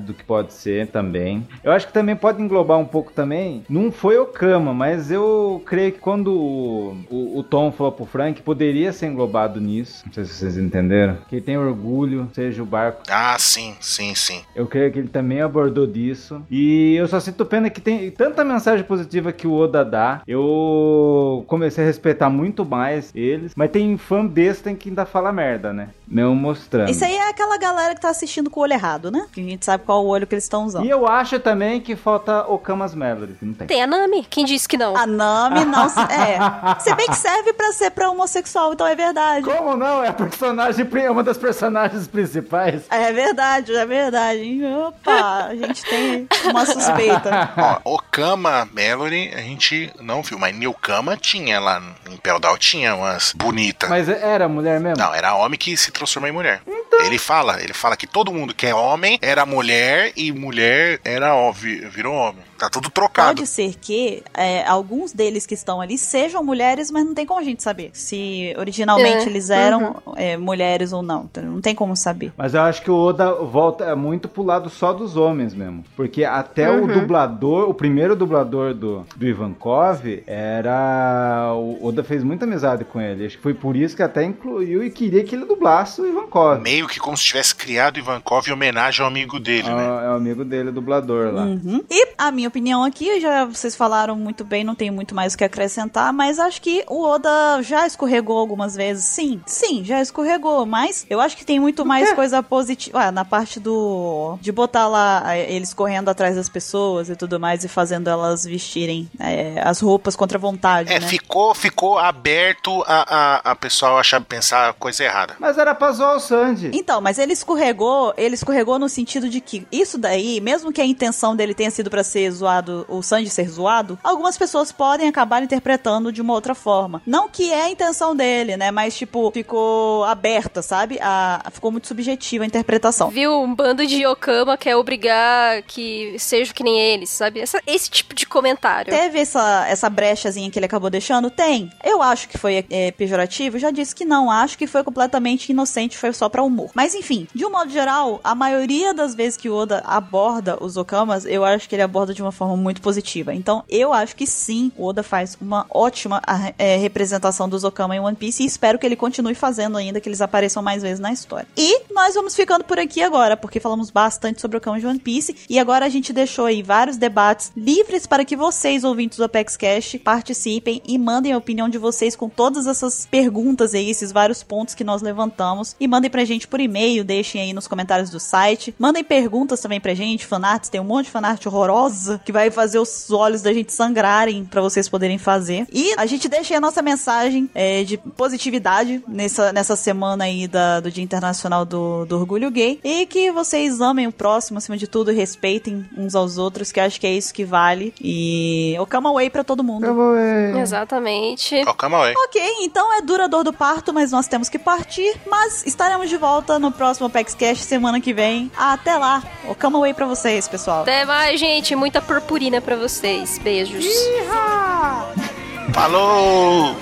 do que pode ser também. Eu acho que também pode englobar um pouco também. Não foi o Kama, mas eu creio que quando o, o, o Tom falou pro Frank, poderia ser englobado nisso. Não sei se vocês entenderam. Que tem orgulho, seja o barco Ah, sim, sim, sim. eu creio que ele também abordou disso. E eu só sinto pena que tem tanta mensagem positiva que o Oda dá. Eu comecei a respeitar muito mais eles. Mas tem fã besta que ainda fala merda, né? Mesmo mostrando. Isso aí é aquela galera que tá assistindo com o olho errado, né? Que a gente sabe qual o olho que eles estão usando. E eu acho também que falta Okamas Melody, que não tem. Tem a Nami, quem disse que não? A Nami não se... É. Se bem que serve pra ser pra homossexual, então é verdade. Como não? É a personagem, é uma das personagens principais. É verdade, é verdade. Opa, a gente tem uma suspeita. Ó, Okama Melody a gente não viu, mas Newkama tinha lá em Peldal, tinha umas bonitas. Mas era mulher mesmo? Não, era homem que se transformou em mulher. Ele fala, ele fala que todo mundo que é homem era mulher e mulher era ó, virou homem. Tá tudo trocado. Pode ser que é, alguns deles que estão ali sejam mulheres, mas não tem como a gente saber se originalmente É, eles eram é, mulheres ou não. Então, Não tem como saber. Mas eu acho que o Oda volta muito pro lado só dos homens mesmo. Porque até o dublador, o primeiro dublador do, do Ivankov era. O Oda fez muita amizade com ele. Acho que foi por isso que até incluiu e queria que ele dublasse o Ivankov. Meio que como se tivesse criado Ivankov em homenagem ao amigo dele, É, né? é o amigo dele, o dublador lá. Uhum. E a minha opinião aqui, já vocês falaram muito bem, não tenho muito mais o que acrescentar, mas acho que o Oda já escorregou algumas vezes. Sim, sim, já escorregou, mas eu acho que tem muito mais coisa positiva ah, na parte do de botar lá eh, eles correndo atrás das pessoas e tudo mais e fazendo elas vestirem eh, as roupas contra a vontade, É, né? ficou, ficou aberto a, a, a pessoal achar, pensar coisa errada. Mas era pra zoar o Sandy. Então, mas ele escorregou, ele escorregou no sentido de que isso daí, mesmo que a intenção dele tenha sido para ser zoado, o Sanji ser zoado, algumas pessoas podem acabar interpretando de uma outra forma. Não que é a intenção dele, né? Mas, tipo, ficou aberta, sabe? A, ficou muito subjetiva a interpretação. Viu um bando de Yokama quer obrigar que seja que nem eles, sabe? Essa, esse tipo de comentário. Teve essa, essa brechazinha que ele acabou deixando? Tem. Eu acho que foi é, pejorativo, já disse que não. Acho que foi completamente inocente, foi só pra humor. Mas enfim, de um modo geral, a maioria das vezes que o Oda aborda os Okamas, eu acho que ele aborda de uma forma muito positiva. Então, eu acho que sim, o Oda faz uma ótima é, representação dos Okama em One Piece e espero que ele continue fazendo ainda, que eles apareçam mais vezes na história. E nós vamos ficando por aqui agora, porque falamos bastante sobre Okama de One Piece e agora a gente deixou aí vários debates livres para que vocês, ouvintes do Apex Cash, participem e mandem a opinião de vocês com todas essas perguntas aí, esses vários pontos que nós levantamos e mandem pra gente por e-mail, deixem aí nos comentários do site, mandem perguntas também pra gente, fanarts, tem um monte de fanart horrorosa que vai fazer os olhos da gente sangrarem para vocês poderem fazer. E a gente deixa aí a nossa mensagem é, de positividade nessa, nessa semana aí da, do Dia Internacional do, do Orgulho Gay e que vocês amem o próximo acima de tudo, respeitem uns aos outros, que eu acho que é isso que vale. E o Come Away pra todo mundo. Come away. Exatamente. Ó, calma aí. Ok, então é dura dor do parto, mas nós temos que partir. Mas estaremos de volta no próximo Apex Cash semana que vem. Até lá. O Come Away pra vocês, pessoal. Até mais, gente. Muita purpurina pra vocês. Beijos. Falou!